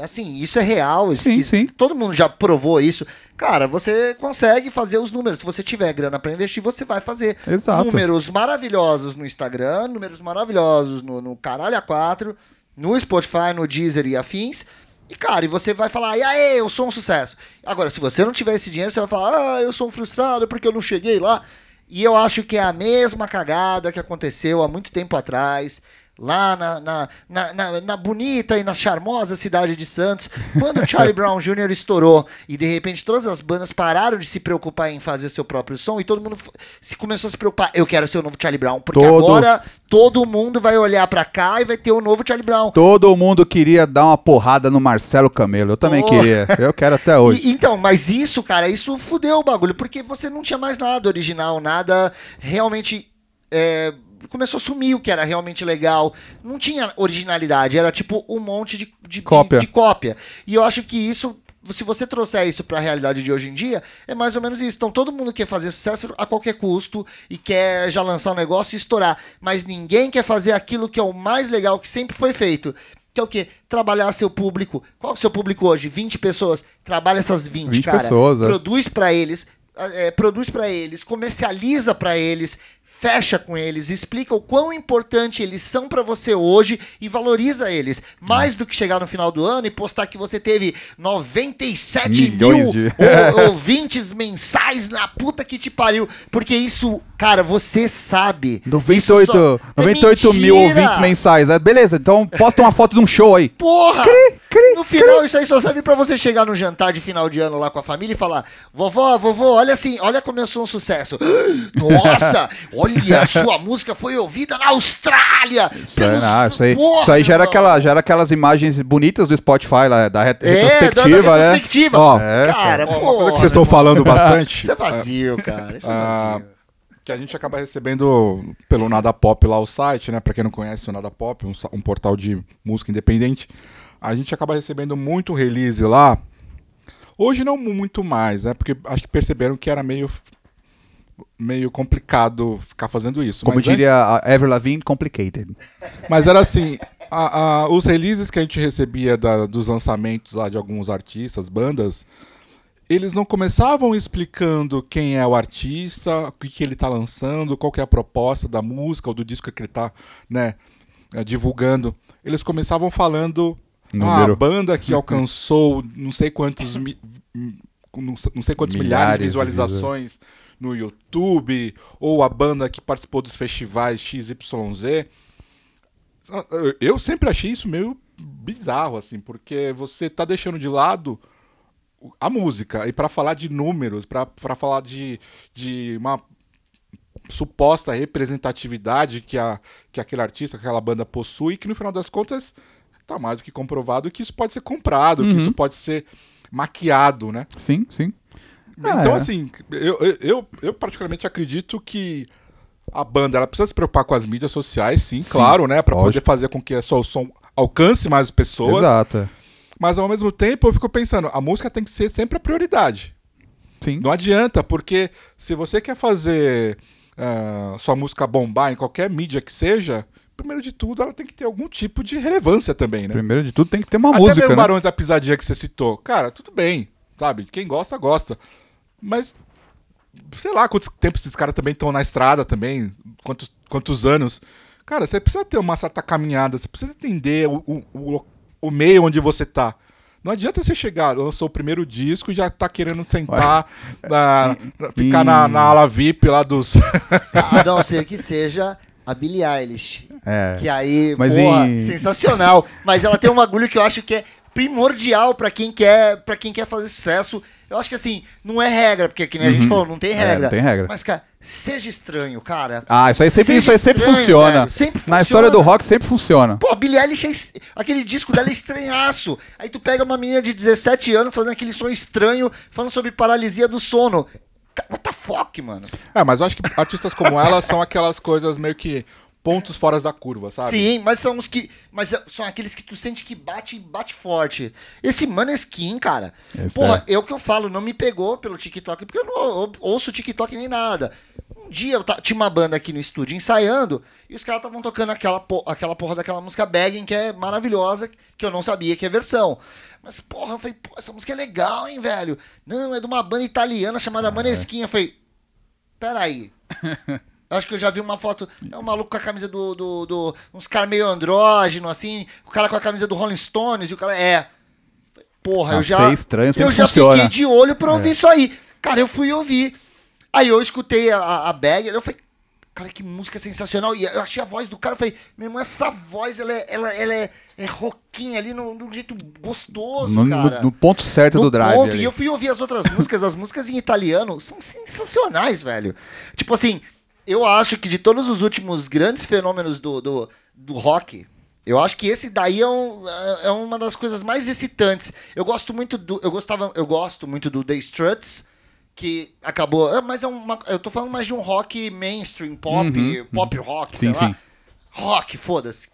Assim, isso é real. isso- Sim, isso- sim. Todo mundo já provou isso. Cara, você consegue fazer os números. Se você tiver grana pra investir, você vai fazer. Exato. Números maravilhosos no Instagram, números maravilhosos no, no Caralho A4, no Spotify, no Deezer e afins. E, cara, e você vai falar, e aí, eu sou um sucesso. Agora, se você não tiver esse dinheiro, você vai falar, ah, eu sou um frustrado porque eu não cheguei lá. E eu acho que é a mesma cagada que aconteceu há muito tempo atrás, lá na, na, na, na, bonita e na charmosa cidade de Santos, quando o Charlie Brown Jr. estourou e de repente todas as bandas pararam de se preocupar em fazer seu próprio som e todo mundo se começou a se preocupar, eu quero ser o novo Charlie Brown, porque Todo- agora todo mundo vai olhar pra cá e vai ter o novo Charlie Brown. Todo mundo queria dar uma porrada no Marcelo Camelo. Eu também Oh. queria. Eu quero até hoje. E- então, mas isso, cara, isso fudeu o bagulho, porque você não tinha mais nada original, nada realmente. é, começou a sumir o que era realmente legal. Não tinha originalidade, era tipo um monte de, de, Cópia. de, de cópia. E eu acho que isso. Se você trouxer isso pra realidade de hoje em dia, é mais ou menos isso. Então todo mundo quer fazer sucesso a qualquer custo e quer já lançar um negócio e estourar. Mas ninguém quer fazer aquilo que é o mais legal que sempre foi feito. Que é o quê? Trabalhar seu público. Qual é o seu público hoje? 20 pessoas. Trabalha essas 20, 20 cara. pessoas, é. Produz pra eles, é, produz para eles, comercializa pra eles, fecha com eles, explica o quão importante eles são pra você hoje e valoriza eles. Mais do que chegar no final do ano e postar que você teve 97 Milhões mil de- ou- ouvintes mensais na puta que te pariu. Porque isso, cara, você sabe. 98, Isso só- é 98 mil mentira. ouvintes mensais. É, beleza, então posta uma foto de um show aí. Porra! cri, no final, isso aí só serve pra você chegar no jantar de final de ano lá com a família e falar: Vovó, vovô, olha assim, olha como eu sou um sucesso. Nossa, olha, sua música foi ouvida na Austrália. Isso aí, não, isso aí, isso aí já, era aquela, já era aquelas imagens bonitas do Spotify lá, da ret- é, retrospectiva, da, da né? retrospectiva. Ó, cara, É, cara. Ó, pô. uma coisa que vocês estão falando bastante. Isso é vazio, cara. Isso é Ah, vazio. que a gente acaba recebendo pelo Nada Pop lá o site, né? Pra quem não conhece o Nada Pop, um, um portal de música independente, a gente acaba recebendo muito release lá. Hoje não muito mais, né? Porque acho que perceberam que era meio meio complicado ficar fazendo isso. Como Mas diria a Ever Lavigne, complicated. Mas era assim, a- a- os releases que a gente recebia da- dos lançamentos lá de alguns artistas, bandas, eles não começavam explicando quem é o artista, o que, que ele está lançando, qual que é a proposta da música ou do disco que ele está né, eh, divulgando. Eles começavam falando ah, a banda que alcançou não sei quantos mi- não sei- quantos milhares, Milhares de de visualizações no YouTube, ou a banda que participou dos festivais XYZ. Eu sempre achei isso meio bizarro, assim, porque você tá deixando de lado a música. E para falar de números, para falar de, de uma suposta representatividade que, a, que aquele artista, que aquela banda possui, que no final das contas tá mais do que comprovado que isso pode ser comprado, que Uhum. isso pode ser maquiado, né? Sim, sim. Ah, Então, é. assim, eu, eu, eu, particularmente acredito que a banda ela precisa se preocupar com as mídias sociais, sim, Sim, claro, né? Pra lógico. poder fazer com que a sua som alcance mais pessoas. Exato. é. Mas ao mesmo tempo eu fico pensando, a música tem que ser sempre a prioridade. Sim. Não adianta, porque se você quer fazer ah, sua música bombar em qualquer mídia que seja, primeiro de tudo ela tem que ter algum tipo de relevância também, né? Primeiro de tudo tem que ter uma Até música, mesmo né? Barões da Pisadinha que você citou. Cara, tudo bem, sabe? Quem gosta, gosta. Mas, sei lá quantos tempos esses caras também estão na estrada também, quantos, quantos anos. Cara, você precisa ter uma certa caminhada, você precisa entender o, o, o, o meio onde você tá. Não adianta você chegar, lançou o primeiro disco e já tá querendo sentar, na- na- ficar na, na ala VIP lá dos. A não ser que seja a Billie Eilish. É. Que aí, Mas porra, em- sensacional. Mas ela tem um bagulho que eu acho que é primordial pra quem quer, para quem quer fazer sucesso. Eu acho que assim, não é regra, porque que nem a gente Uhum. falou, não tem É, regra. não tem regra. Mas cara, seja estranho, cara. Ah, isso aí sempre, Seja isso aí sempre estranho, funciona. velho, sempre Na funciona. história do rock sempre funciona. Pô, a Billie Eilish, é aquele disco dela é estranhaço. Aí tu pega uma menina de 17 anos fazendo aquele som estranho, falando sobre paralisia do sono. What the fuck, mano? É, mas eu acho que artistas como ela são aquelas coisas meio que pontos fora da curva, sabe? Sim, mas são os que. Mas é- são aqueles que tu sente que bate bate forte. Esse Maneskin, cara. Esse porra, é. eu que eu falo, não me pegou pelo TikTok, porque eu não ou- ouço TikTok nem nada. Um dia eu tinha uma banda aqui no estúdio ensaiando e os caras estavam tocando aquela, po- aquela porra daquela música Begging, que é maravilhosa, que eu não sabia que é versão. Mas, porra, eu falei, pô, essa música é legal, hein, velho? Não, é de uma banda italiana chamada Maneskin. Eu falei, peraí. Eu Acho que eu já vi uma foto. É um maluco com a camisa do. do, do- uns caras meio andrógeno, assim. O cara com a camisa do Rolling Stones e o cara. É. Porra, eu já. estranho eu já funciona. fiquei de olho pra ouvir É. isso aí. Cara, eu fui ouvir. Aí eu escutei a, a bag, eu falei. cara, que música sensacional. E eu achei a voz do cara, eu falei, meu irmão, essa voz, ela é, ela, ela é, é roquinha ali, no, de um jeito gostoso, No, cara. no- no ponto certo No do drive. ponto. E eu fui ouvir as outras músicas, as músicas em italiano são sensacionais, velho. Tipo assim, eu acho que de todos os últimos grandes fenômenos do, do, do rock, eu acho que esse daí é, um- é- é uma das coisas mais excitantes. Eu gosto muito do. Eu gostava, eu gosto muito do The Struts, que acabou. é, Mas é uma. Eu tô falando mais de um rock mainstream, pop, Uhum, pop rock, Sim, sei lá. sim. Rock, foda-se.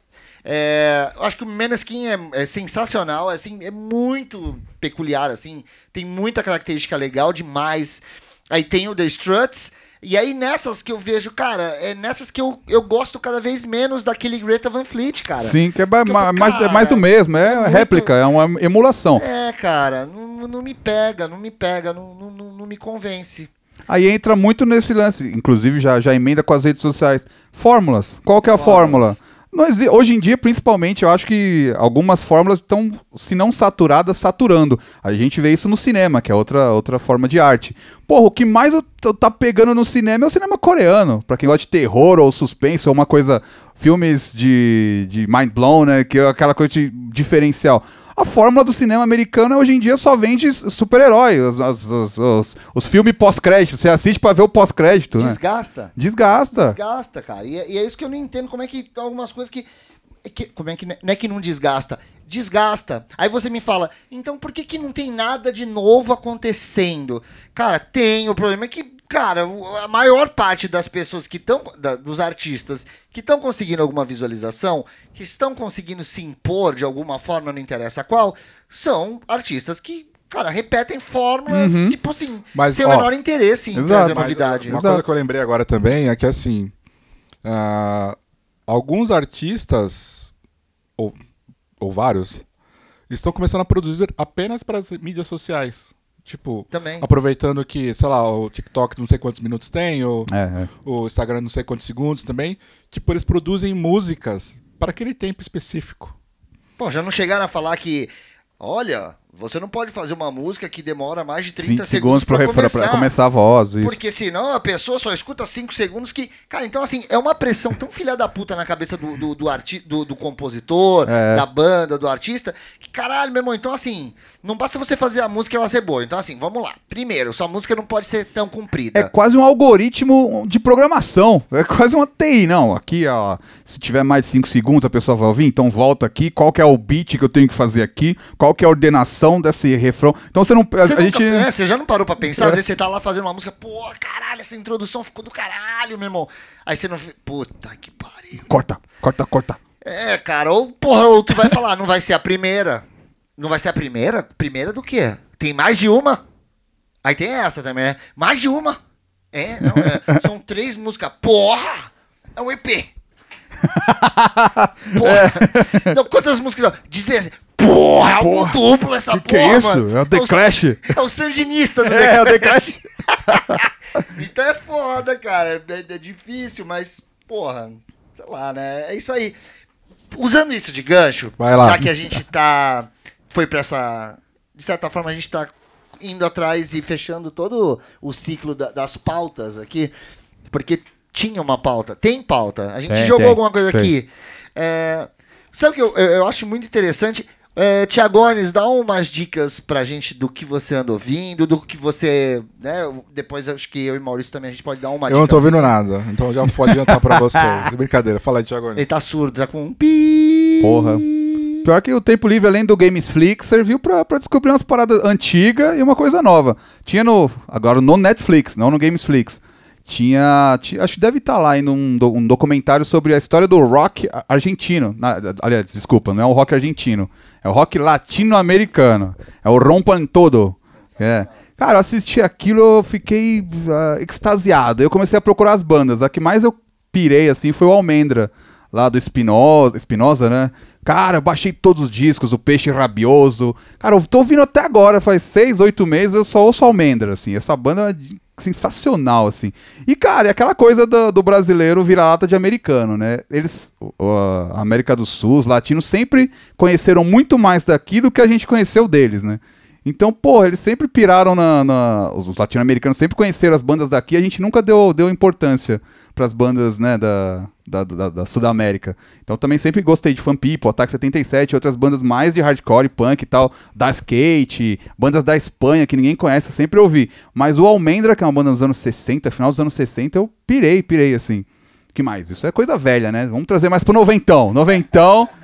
É, eu acho que o Meneskin é, é sensacional, assim, é muito peculiar, assim, tem muita característica legal demais. Aí tem o The Struts, e aí nessas que eu vejo, cara, é nessas que eu, eu gosto cada vez menos daquele Greta Van Fleet, cara. Sim, que é ba- Porque eu ma- falo, mais, cara, mais do mesmo, é, é muito- réplica, é uma emulação. É, cara, não, não me pega, não me pega, não, não, não, não me convence. Aí entra muito nesse lance, inclusive já, já emenda com as redes sociais. Fórmulas. Qual que é a Fórmulas. fórmula? Exi- hoje em dia, principalmente, eu acho que algumas fórmulas estão, se não saturadas, saturando. A gente vê isso no cinema, que é outra, outra forma de arte. Porra, o que mais eu tô- tá pegando no cinema é o cinema coreano. Pra quem gosta de terror ou suspense ou uma coisa. Filmes de, de mind blown, né? Que é aquela coisa de diferencial. A fórmula do cinema americano hoje em dia só vende super-herói. Os, os, os, os- filmes pós-crédito. Você assiste pra ver o pós-crédito, né? Desgasta. Desgasta. Desgasta, cara. E, é- e é isso que eu não entendo, como é que algumas coisas que, é que- como é que não é que não desgasta? Desgasta. Aí você me fala, então por que que não tem nada de novo acontecendo? Cara, tem. O problema é que, cara, o- a maior parte das pessoas que estão, dos artistas que estão conseguindo alguma visualização, que estão conseguindo se impor de alguma forma, não interessa qual, são artistas que Cara, repetem fórmulas, Uhum. tipo assim, Mas, sem o ó, menor interesse em exato, trazer mas, novidade. Uma Exato. coisa que eu lembrei agora também é que, assim, ah, alguns artistas, ou, ou vários, estão começando a produzir apenas para as mídias sociais. Tipo, Também. aproveitando que, sei lá, o TikTok não sei quantos minutos tem, o, É, é. o Instagram não sei quantos segundos também. Tipo, eles produzem músicas para aquele tempo específico. Pô, já não chegaram a falar que, olha, você não pode fazer uma música que demora mais de 30 5 segundos pra refrão, começar. começar a voz. Isso. Porque senão a pessoa só escuta 5 segundos que. Cara, então assim, é uma pressão tão filha da puta na cabeça do, do, do, arti do, do compositor, É. da banda, do artista, que caralho, meu irmão, então assim, não basta você fazer a música e ela ser boa. Então assim, vamos lá. Primeiro, sua música não pode ser tão comprida. É quase um algoritmo de programação. É quase uma TI. Não, aqui, ó, se tiver mais de 5 segundos a pessoa vai ouvir, então volta aqui. Qual que é o beat que eu tenho que fazer aqui? Qual que é a ordenação desse refrão? Então você não. A, Você, a gente. é, você já não parou pra pensar? É. Às vezes você tá lá fazendo uma música, pô, caralho, essa introdução ficou do caralho, meu irmão. Aí você não. Puta que pariu. Corta, corta, corta. É, cara, ou, porra, ou tu vai falar, não vai ser a primeira. Não vai ser a primeira? Primeira do quê? Tem mais de uma? Aí tem essa também, né? Mais de uma. É, não, é. São três músicas. Porra! É um EP. Porra! Não, quantas músicas? são? 16. Porra, é Porra. duplo essa Que que porra. é isso? mano. É o The s- Clash. É o sandinista do É, o The The Clash. então é foda, cara. É, é difícil, mas, porra, sei lá, né? É isso aí. Usando isso de gancho, Vai lá. já que a gente tá. Foi pra essa. De certa forma, a gente tá indo atrás e fechando todo o ciclo da- das pautas aqui. Porque tinha uma pauta. Tem pauta. A gente Tem, jogou tem, alguma coisa tem. aqui. É, sabe o que eu, eu, eu acho muito interessante? É, Tiagones, dá umas dicas pra gente do que você anda ouvindo, do que você. Né, depois acho que eu e Maurício também a gente pode dar uma eu não tô ouvindo nada, então já pode adiantar pra vocês. Brincadeira, fala aí, Thiago. Ele tá surdo, tá com um pi. Porra. Pior que o tempo livre, além do Gamesflix, serviu pra, pra descobrir umas paradas antigas e uma coisa nova. Tinha no. Agora no Netflix, não no Gamesflix. Tinha. ti- acho que deve estar lá em um, um documentário sobre a história do rock argentino. Na- aliás, desculpa, não é o rock argentino. É o rock latino-americano. É o Rompan Todo. É. Cara, eu assisti aquilo, eu fiquei ah, extasiado. Eu comecei a procurar as bandas. A que mais eu pirei, assim, foi o Almendra, lá do Espinosa, Espinosa, né? Cara, eu baixei todos os discos, o Peixe Rabioso. Cara, eu tô ouvindo até agora, faz seis, oito meses, eu só ouço Almendra, assim. Essa banda é sensacional, assim. E, cara, é aquela coisa do, do brasileiro vira-lata de americano, né? Eles, a América do Sul, os latinos, sempre conheceram muito mais daqui do que a gente conheceu deles, né? Então, porra, eles sempre piraram na. na- os latino-americanos sempre conheceram as bandas daqui, a gente nunca deu, deu importância pras bandas, né, da, da, da, da Sudamérica. Então também sempre gostei de Fan People, Ataque 77, outras bandas mais de hardcore, punk e tal, da skate, bandas da Espanha que ninguém conhece, eu sempre ouvi. Mas o Almendra, que é uma banda dos anos 60, final dos anos 60, eu pirei, pirei assim. que mais? Isso é coisa velha, né? Vamos trazer mais pro noventão. Noventão.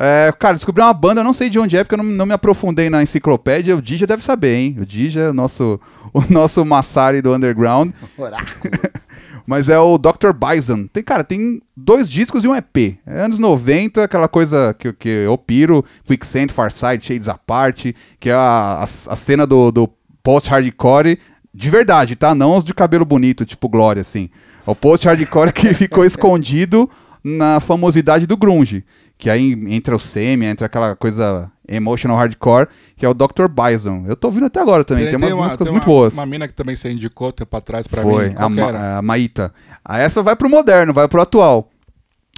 É, cara, descobri uma banda, não sei de onde é, porque eu não, não me aprofundei na enciclopédia. O Dija deve saber, hein? O Dija, o nosso, o nosso Massari do Underground. Oráculo. Mas é o Dr. Bison. Tem, cara, tem dois discos e um EP. É anos 90, aquela coisa que, que eu piro, Quicksand, Farside, Shades Apart, que é a, a, a cena do, do post-hardcore de verdade, tá? Não os de cabelo bonito, tipo Glória, assim. É o post-hardcore que ficou escondido na famosidade do grunge. Que aí entra o semi, entra aquela coisa emotional hardcore, que é o Dr. Bison. Eu tô ouvindo até agora também, tem, umas músicas tem muito uma, boas. Uma mina que também você indicou tempo atrás pra Foi, mim. a, Qual que Ma- a Maíta. Ah, essa vai pro moderno, vai pro atual.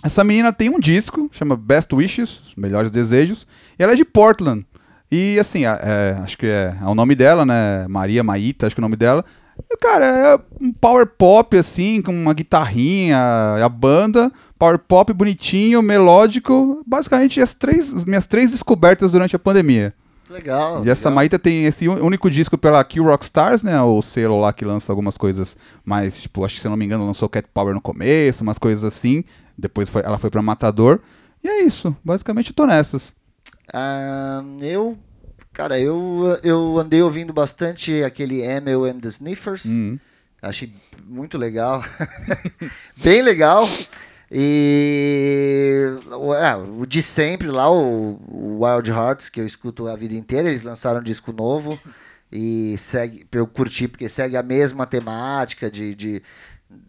Essa menina tem um disco, chama Best Wishes, Melhores Desejos, e ela é de Portland. E assim, a- é, acho que é, é o nome dela, né? Maria Maíta, acho que é o nome dela. Cara, é um power pop, assim, com uma guitarrinha, a banda, power pop bonitinho, melódico. Basicamente, as três, as minhas três descobertas durante a pandemia. Legal. E essa legal. Maíta tem esse único disco pela Kill Rock Stars, né? O selo lá que lança algumas coisas mais, tipo, acho que se eu não me engano, lançou Cat Power no começo, umas coisas assim. Depois foi- ela foi pra Matador. E é isso. Basicamente eu tô nessas. Ah, eu, cara, eu, eu andei ouvindo bastante aquele Emil and the Sniffers. Uhum. Achei muito legal. Bem legal. E o- é, o de sempre lá, o, o Wild Hearts, que eu escuto a vida inteira, eles lançaram um disco novo e segue, eu curti porque segue a mesma temática de, de,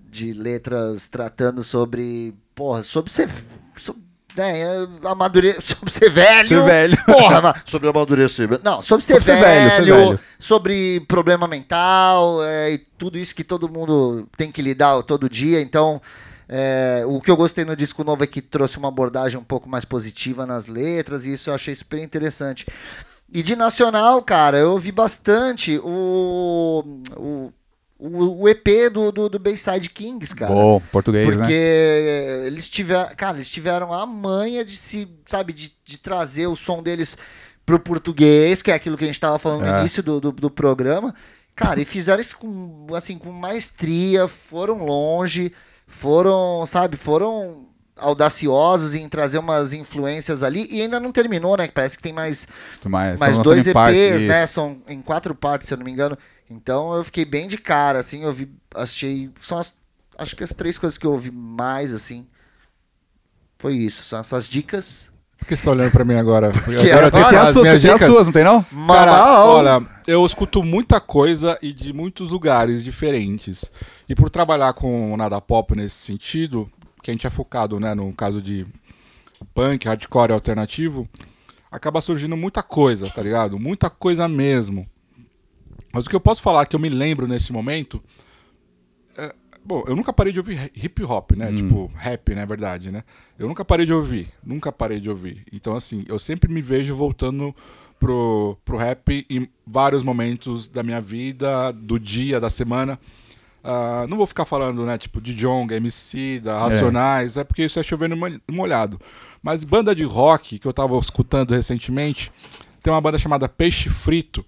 de letras tratando sobre, porra, sobre ser, sobre, né, amadure, sobre ser velho. Ser velho. Porra, mas sobre amadurecer. Não, sobre ser, Sobre ser velho, velho, ser velho. sobre problema mental é, e tudo isso que todo mundo tem que lidar todo dia. Então, é, o que eu gostei no disco novo é que trouxe uma abordagem um pouco mais positiva nas letras e isso eu achei super interessante. E de nacional, cara, eu ouvi bastante o, o, o, o EP do, do, do Bayside Kings, cara. Bom, português, Porque né? eles tiveram, cara, eles tiveram a manha de se, sabe, de, de trazer o som deles pro português, que é aquilo que a gente tava falando no É. início do, do, do programa. Cara, e fizeram isso com, assim, com maestria, foram longe, foram, sabe, foram audaciosos em trazer umas influências ali e ainda não terminou, né? que Parece que tem mais mais estão dois EPs, partes, né? São em quatro partes, se eu não me engano. Então eu fiquei bem de cara, assim, eu vi, achei, são as, acho que as três coisas que eu ouvi mais, assim, foi isso, são essas dicas. Por que você tá olhando pra mim agora? Que Agora eu tenho que Tem as as suas, minhas tem as dicas? suas, não tem não? Cara, Mal. olha, eu escuto muita coisa e de muitos lugares diferentes. E por trabalhar com nada pop nesse sentido, que a gente é focado, né, no caso de punk, hardcore alternativo, acaba surgindo muita coisa, tá ligado? Muita coisa mesmo. Mas o que eu posso falar que eu me lembro nesse momento é, bom, eu nunca parei de ouvir hip hop, né? Tipo, rap, na verdade, né? Eu nunca parei de ouvir, nunca parei de ouvir. Então, assim, eu sempre me vejo voltando pro, pro rap em vários momentos da minha vida, do dia, da semana. Ah, não vou ficar falando, né, tipo, de Jong, MC, da Racionais, é. porque isso é chovendo mo- molhado. Mas banda de rock que eu tava escutando recentemente, tem uma banda chamada Peixe Frito,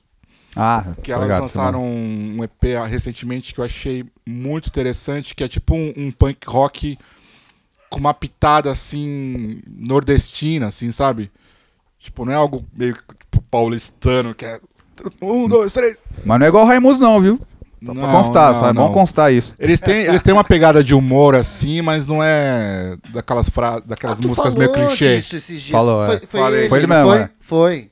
Ah, que tá elas ligado, lançaram um EP recentemente que eu achei muito interessante, que é tipo um, um punk rock com uma pitada assim nordestina, assim, sabe? Tipo, não é algo meio tipo, paulistano que é um, dois, três. Mas não é igual o Raimundo não, viu? Só pra Não, constar, não, só é bom não. constar isso. Eles têm, eles têm uma pegada de humor assim, mas não é daquelas fra daquelas Ah, músicas meio clichê. disso esses dias. Falou, foi, é. foi, Falei. ele, Foi ele não mesmo, foi? é. Foi.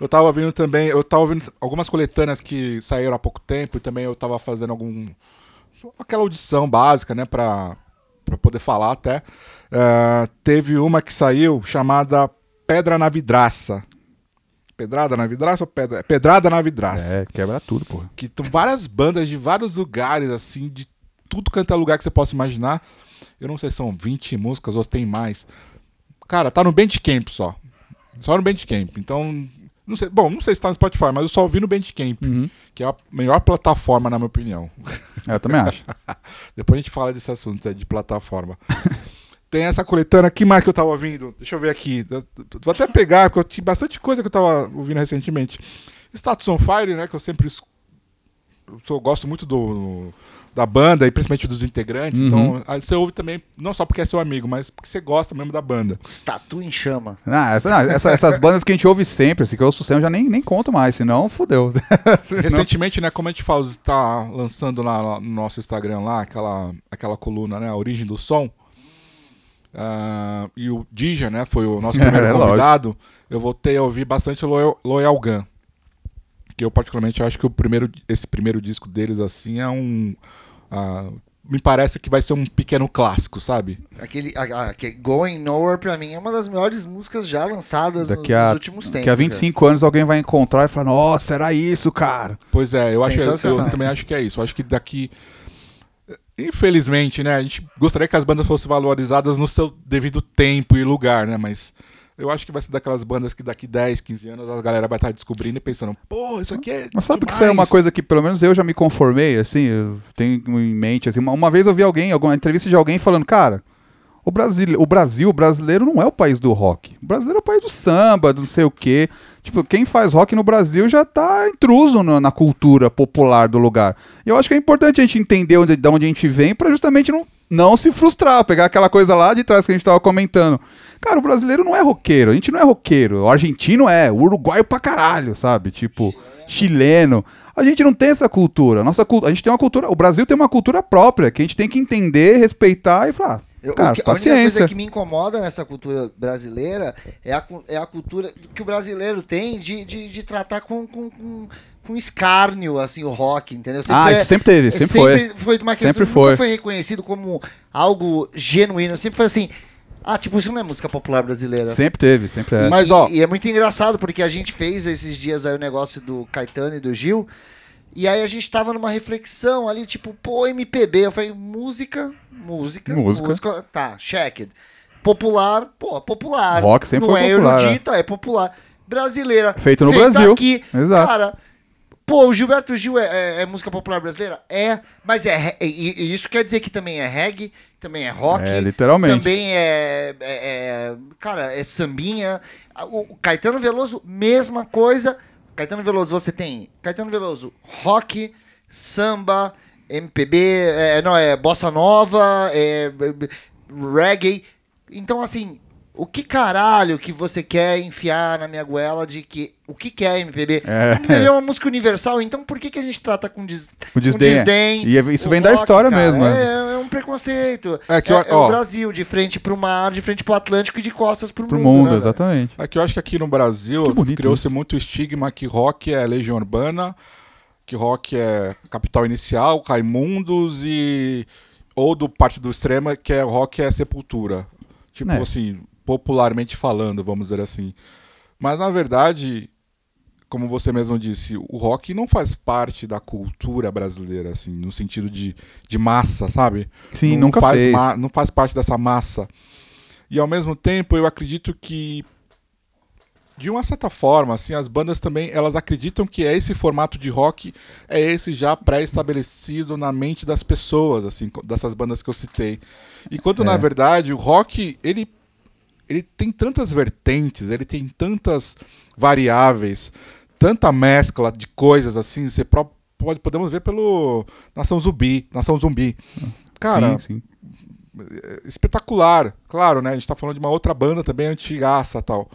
Eu tava ouvindo também, eu tava ouvindo algumas coletâneas que saíram há pouco tempo e também eu tava fazendo algum aquela audição básica, né, pra, pra poder falar até. Ah, teve uma que saiu chamada Pedra na Vidraça. Pedrada na Vidraça ou pedra? Pedrada na Vidraça. É, quebra tudo, porra. Que tem várias bandas de vários lugares, assim, de tudo quanto é lugar que você possa imaginar. Eu não sei se são 20 músicas ou tem mais. Cara, tá no Bandcamp só. Só no Bandcamp. Então, não sei, bom, não sei se tá no Spotify, mas eu só ouvi no Bandcamp, Uhum. que é a melhor plataforma, na minha opinião. Eu também acho. Depois a gente fala desse assunto é, de plataforma. Tem essa coletânea, que mais que eu tava ouvindo? Deixa eu ver aqui. Vou até pegar, porque eu tinha bastante coisa que eu tava ouvindo recentemente. Status on Fire, né? Que eu sempre eu sou- gosto muito do, da banda e principalmente dos integrantes. Uhum. Então, aí você ouve também, não só porque é seu amigo, mas porque você gosta mesmo da banda. Tatu em chama. Ah, essa- não, essa- essas bandas que a gente ouve sempre, assim, que eu ouço sempre, eu já nem, nem conto mais, senão fudeu. Recentemente, né, como a gente fala, está lançando lá no nosso Instagram lá, aquela, aquela coluna, né, a origem do som. Ah, e o Dija, né, foi o nosso É, primeiro lógico. convidado. Eu voltei a ouvir bastante Loyal, Loyal Gun. Que eu particularmente acho que o primeiro, esse primeiro disco deles, assim, é um... ah, me parece que vai ser um pequeno clássico, sabe? Aquele, a, a, que Going Nowhere, pra mim, é uma das melhores músicas já lançadas Daqui nos, a, nos últimos tempos. daqui a 25 anos alguém vai encontrar e falar, nossa, era isso, cara. Pois é, eu, acho, eu, também acho que é isso. Eu acho que daqui. Infelizmente, né? A gente gostaria que as bandas fossem valorizadas no seu devido tempo e lugar, né? Mas eu acho que vai ser daquelas bandas que daqui 10, 15 anos a galera vai estar descobrindo e pensando, pô, isso aqui é. Mas sabe que demais. isso é uma coisa que pelo menos eu já me conformei, assim, eu tenho em mente, assim, uma, uma vez eu vi alguém, alguma entrevista de alguém falando, cara, o Brasil, o Brasil, o brasileiro não é o país do rock. O brasileiro é o país do samba, do não sei o quê. Tipo, quem faz rock no Brasil já tá intruso no- na cultura popular do lugar. E eu acho que é importante a gente entender onde, de onde a gente vem pra justamente não, não se frustrar, pegar aquela coisa lá de trás que a gente tava comentando. Cara, o brasileiro não é roqueiro, a gente não é roqueiro. O argentino é, o uruguaio pra caralho, sabe? Tipo, chileno. A gente não tem essa cultura. Nossa cultura, a gente tem uma cultura, o Brasil tem uma cultura própria que a gente tem que entender, respeitar e falar, Eu- cara, que- a única paciência. coisa que me incomoda nessa cultura brasileira é a, é a cultura que o brasileiro tem de, de, de tratar com, com, com, com escárnio, assim, o rock, entendeu? Ah, é- isso sempre teve, é sempre, foi. foi uma questão Sempre que foi. nunca foi reconhecido como algo genuíno. Sempre foi assim, ah, tipo, isso não é música popular brasileira. Sempre teve, sempre é. E- Mas, ó- E é muito engraçado, porque a gente fez esses dias aí o negócio do Caetano e do Gil. E aí a gente tava numa reflexão ali, tipo, pô, MPB. Eu falei, música, música, Música. tá, checked. Popular, pô, popular. Rock sempre Não foi é popular, erudita, é. popular. Brasileira. Feito no feita Brasil. Aqui. Exato. Cara, pô, o Gilberto Gil é, é- é música popular brasileira? É, mas é, e, isso quer dizer que também é reggae, também é rock. É, literalmente. Também é, é- é- Cara, é sambinha. O, Caetano Veloso, mesma coisa. Caetano Veloso, você tem Caetano Veloso, rock, samba, MPB, é, não, é bossa nova, é, reggae. Então, assim, o que caralho que você quer enfiar na minha goela de que o que, que é MPB? É. MPB é uma música universal, então por que, que a gente trata com, des, Com desdém. E é- isso vem da rock, história cara? mesmo, né? É, é um preconceito. É que, é, ó, é ó. o Brasil, de frente pro mar, de frente pro Atlântico e de costas pro, Pro mundo. mundo, né, exatamente. É que eu acho que aqui no Brasil criou-se muito estigma que rock é Legião Urbana, que rock é Capital Inicial, Raimundos e ou do parte do extrema que é rock é Sepultura. Tipo É. assim, popularmente falando, vamos dizer assim. Mas na verdade, como você mesmo disse, o rock não faz parte da cultura brasileira assim, no sentido de, de massa, sabe? Sim, não nunca faz fez. não faz parte dessa massa. E ao mesmo tempo, eu acredito que de uma certa forma, assim, as bandas também, elas acreditam que é esse formato de rock é esse já pré-estabelecido na mente das pessoas, assim, dessas bandas que eu citei. E quando É. na verdade o rock, ele ele tem tantas vertentes, ele tem tantas variáveis, tanta mescla de coisas assim, você pode podemos ver pelo Nação Zumbi, Nação Zumbi. Cara, sim, sim. espetacular. Claro, né? A gente tá falando de uma outra banda também antigaça tal.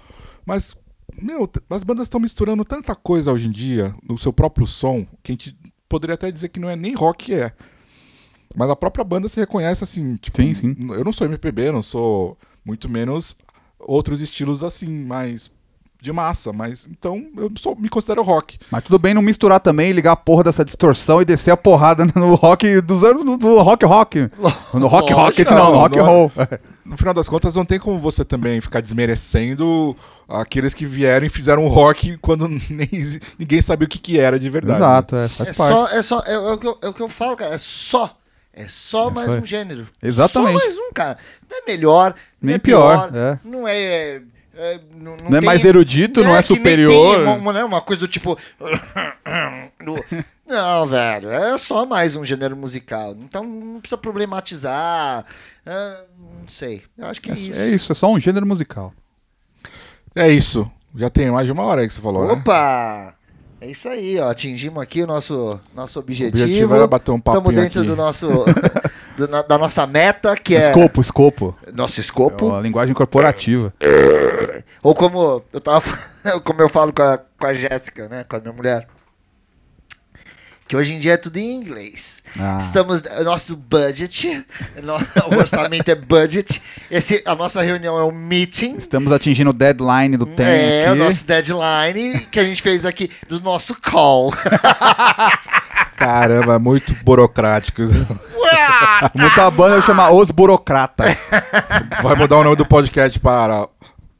Mas, meu, as bandas estão misturando tanta coisa hoje em dia no seu próprio som que a gente poderia até dizer que não é nem rock é. Mas a própria banda se reconhece assim, tipo, Sim, sim. eu não sou MPB, não sou muito menos outros estilos assim, mais de massa, mas então eu sou, me considero rock. Mas tudo bem não misturar também, ligar a porra dessa distorção e descer a porrada no rock dos anos do, do rock rock. No rock rock, Lógico, não, no não, rock não é- roll. No final das contas, não tem como você também ficar desmerecendo aqueles que vieram e fizeram rock quando nem, ninguém sabia o que, que era de verdade. Exato, é, faz É parte. só, é só, é, é o que eu, é o que eu falo, cara. É só. É só mais foi. um gênero. Exatamente. Só mais um, cara. Não é melhor, não Nem é pior, pior. é. Não é. É, não, não é mais erudito, não é, é superior. Tem uma, né, uma coisa do tipo. Não, velho, é só mais um gênero musical. Então não precisa problematizar. É, não sei. Eu acho que é, é isso. É isso, é só um gênero musical. É isso. Já tem mais de uma hora aí que você falou, Opa! né? Opa! É isso aí, ó. Atingimos aqui o nosso, nosso objetivo. O objetivo era bater um papo Estamos dentro aqui. do nosso, do, da nossa meta, que é. Escopo, escopo. Nosso escopo. É a linguagem corporativa. Ou como eu tava. Como eu falo com a, com a Jéssica, né? Com a minha mulher que hoje em dia é tudo em inglês. Ah. Estamos, nosso budget, o orçamento é budget. Esse, a nossa reunião é um meeting. Estamos atingindo o deadline do tempo. É, aqui. o nosso deadline que a gente fez aqui do nosso call. Caramba, muito burocrático. Muita banda chamar Os Burocratas. Vai mudar o nome do podcast para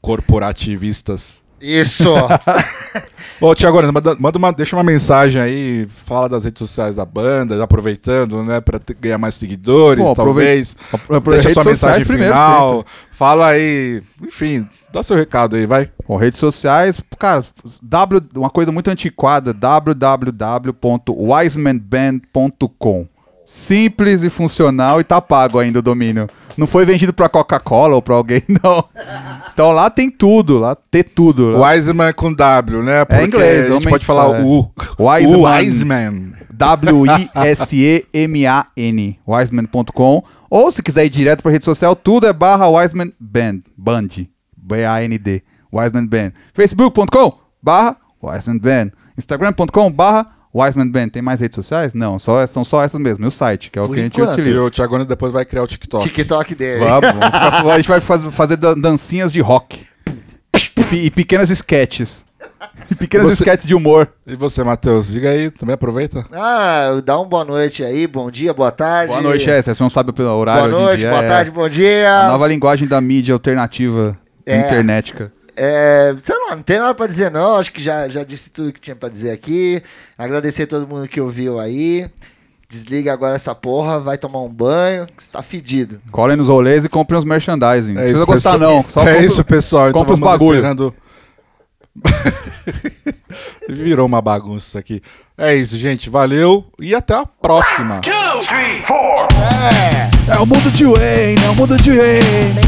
Corporativistas. Isso! Ô, Tiago, manda, manda uma, deixa uma mensagem aí, fala das redes sociais da banda, aproveitando, né, pra ter, ganhar mais seguidores, Bom, talvez. Deixa sua mensagem primeiro, final. Sempre. Fala aí, enfim, dá seu recado aí, vai. Bom, redes sociais, cara, w, uma coisa muito antiquada, www.wisemanband.com. Simples e funcional e tá pago ainda o domínio. Não foi vendido pra Coca-Cola ou pra alguém, não. Então lá tem tudo, lá tem tudo. Wiseman com W, né? É Porque é inglês, a gente pode falar é. U. Wiseman. Wiseman. W-I-S-E-M-A-N. Wiseman.com. Ou se quiser ir direto pra rede social, tudo é barra Wiseman Band. Band. B-A-N-D. Wiseman Band. Facebook.com barra Wiseman Band. Instagram.com barra Wiseman Band tem mais redes sociais? Não, só, são só essas mesmo. E o site, que é o Por que enquanto. a gente utiliza. E o Thiago depois vai criar o TikTok. TikTok dele. Vamos, vamos ficar, a gente vai fazer, fazer dancinhas de rock. E, e pequenas sketches. E pequenas você, sketches de humor. E você, Matheus? Diga aí, também aproveita. Ah, dá um boa noite aí, bom dia, boa tarde. Boa noite, é, você não sabe o horário Boa noite, dia, boa é, tarde, bom dia. A nova linguagem da mídia alternativa é. internetica. É, sei lá, não tem nada para dizer não. Acho que já, já disse tudo que tinha para dizer aqui. Agradecer a todo mundo que ouviu aí. Desliga agora essa porra, vai tomar um banho, que você tá fedido. Colhem nos rolês e comprem os merchandising. É não precisa gostar, não. Só é isso, pessoal. Então compra os bagulho. Encerrando... Virou uma bagunça isso aqui. É isso, gente. Valeu e até a próxima. One, two, three, é. é o mundo de Wayne, é o mundo de Wayne.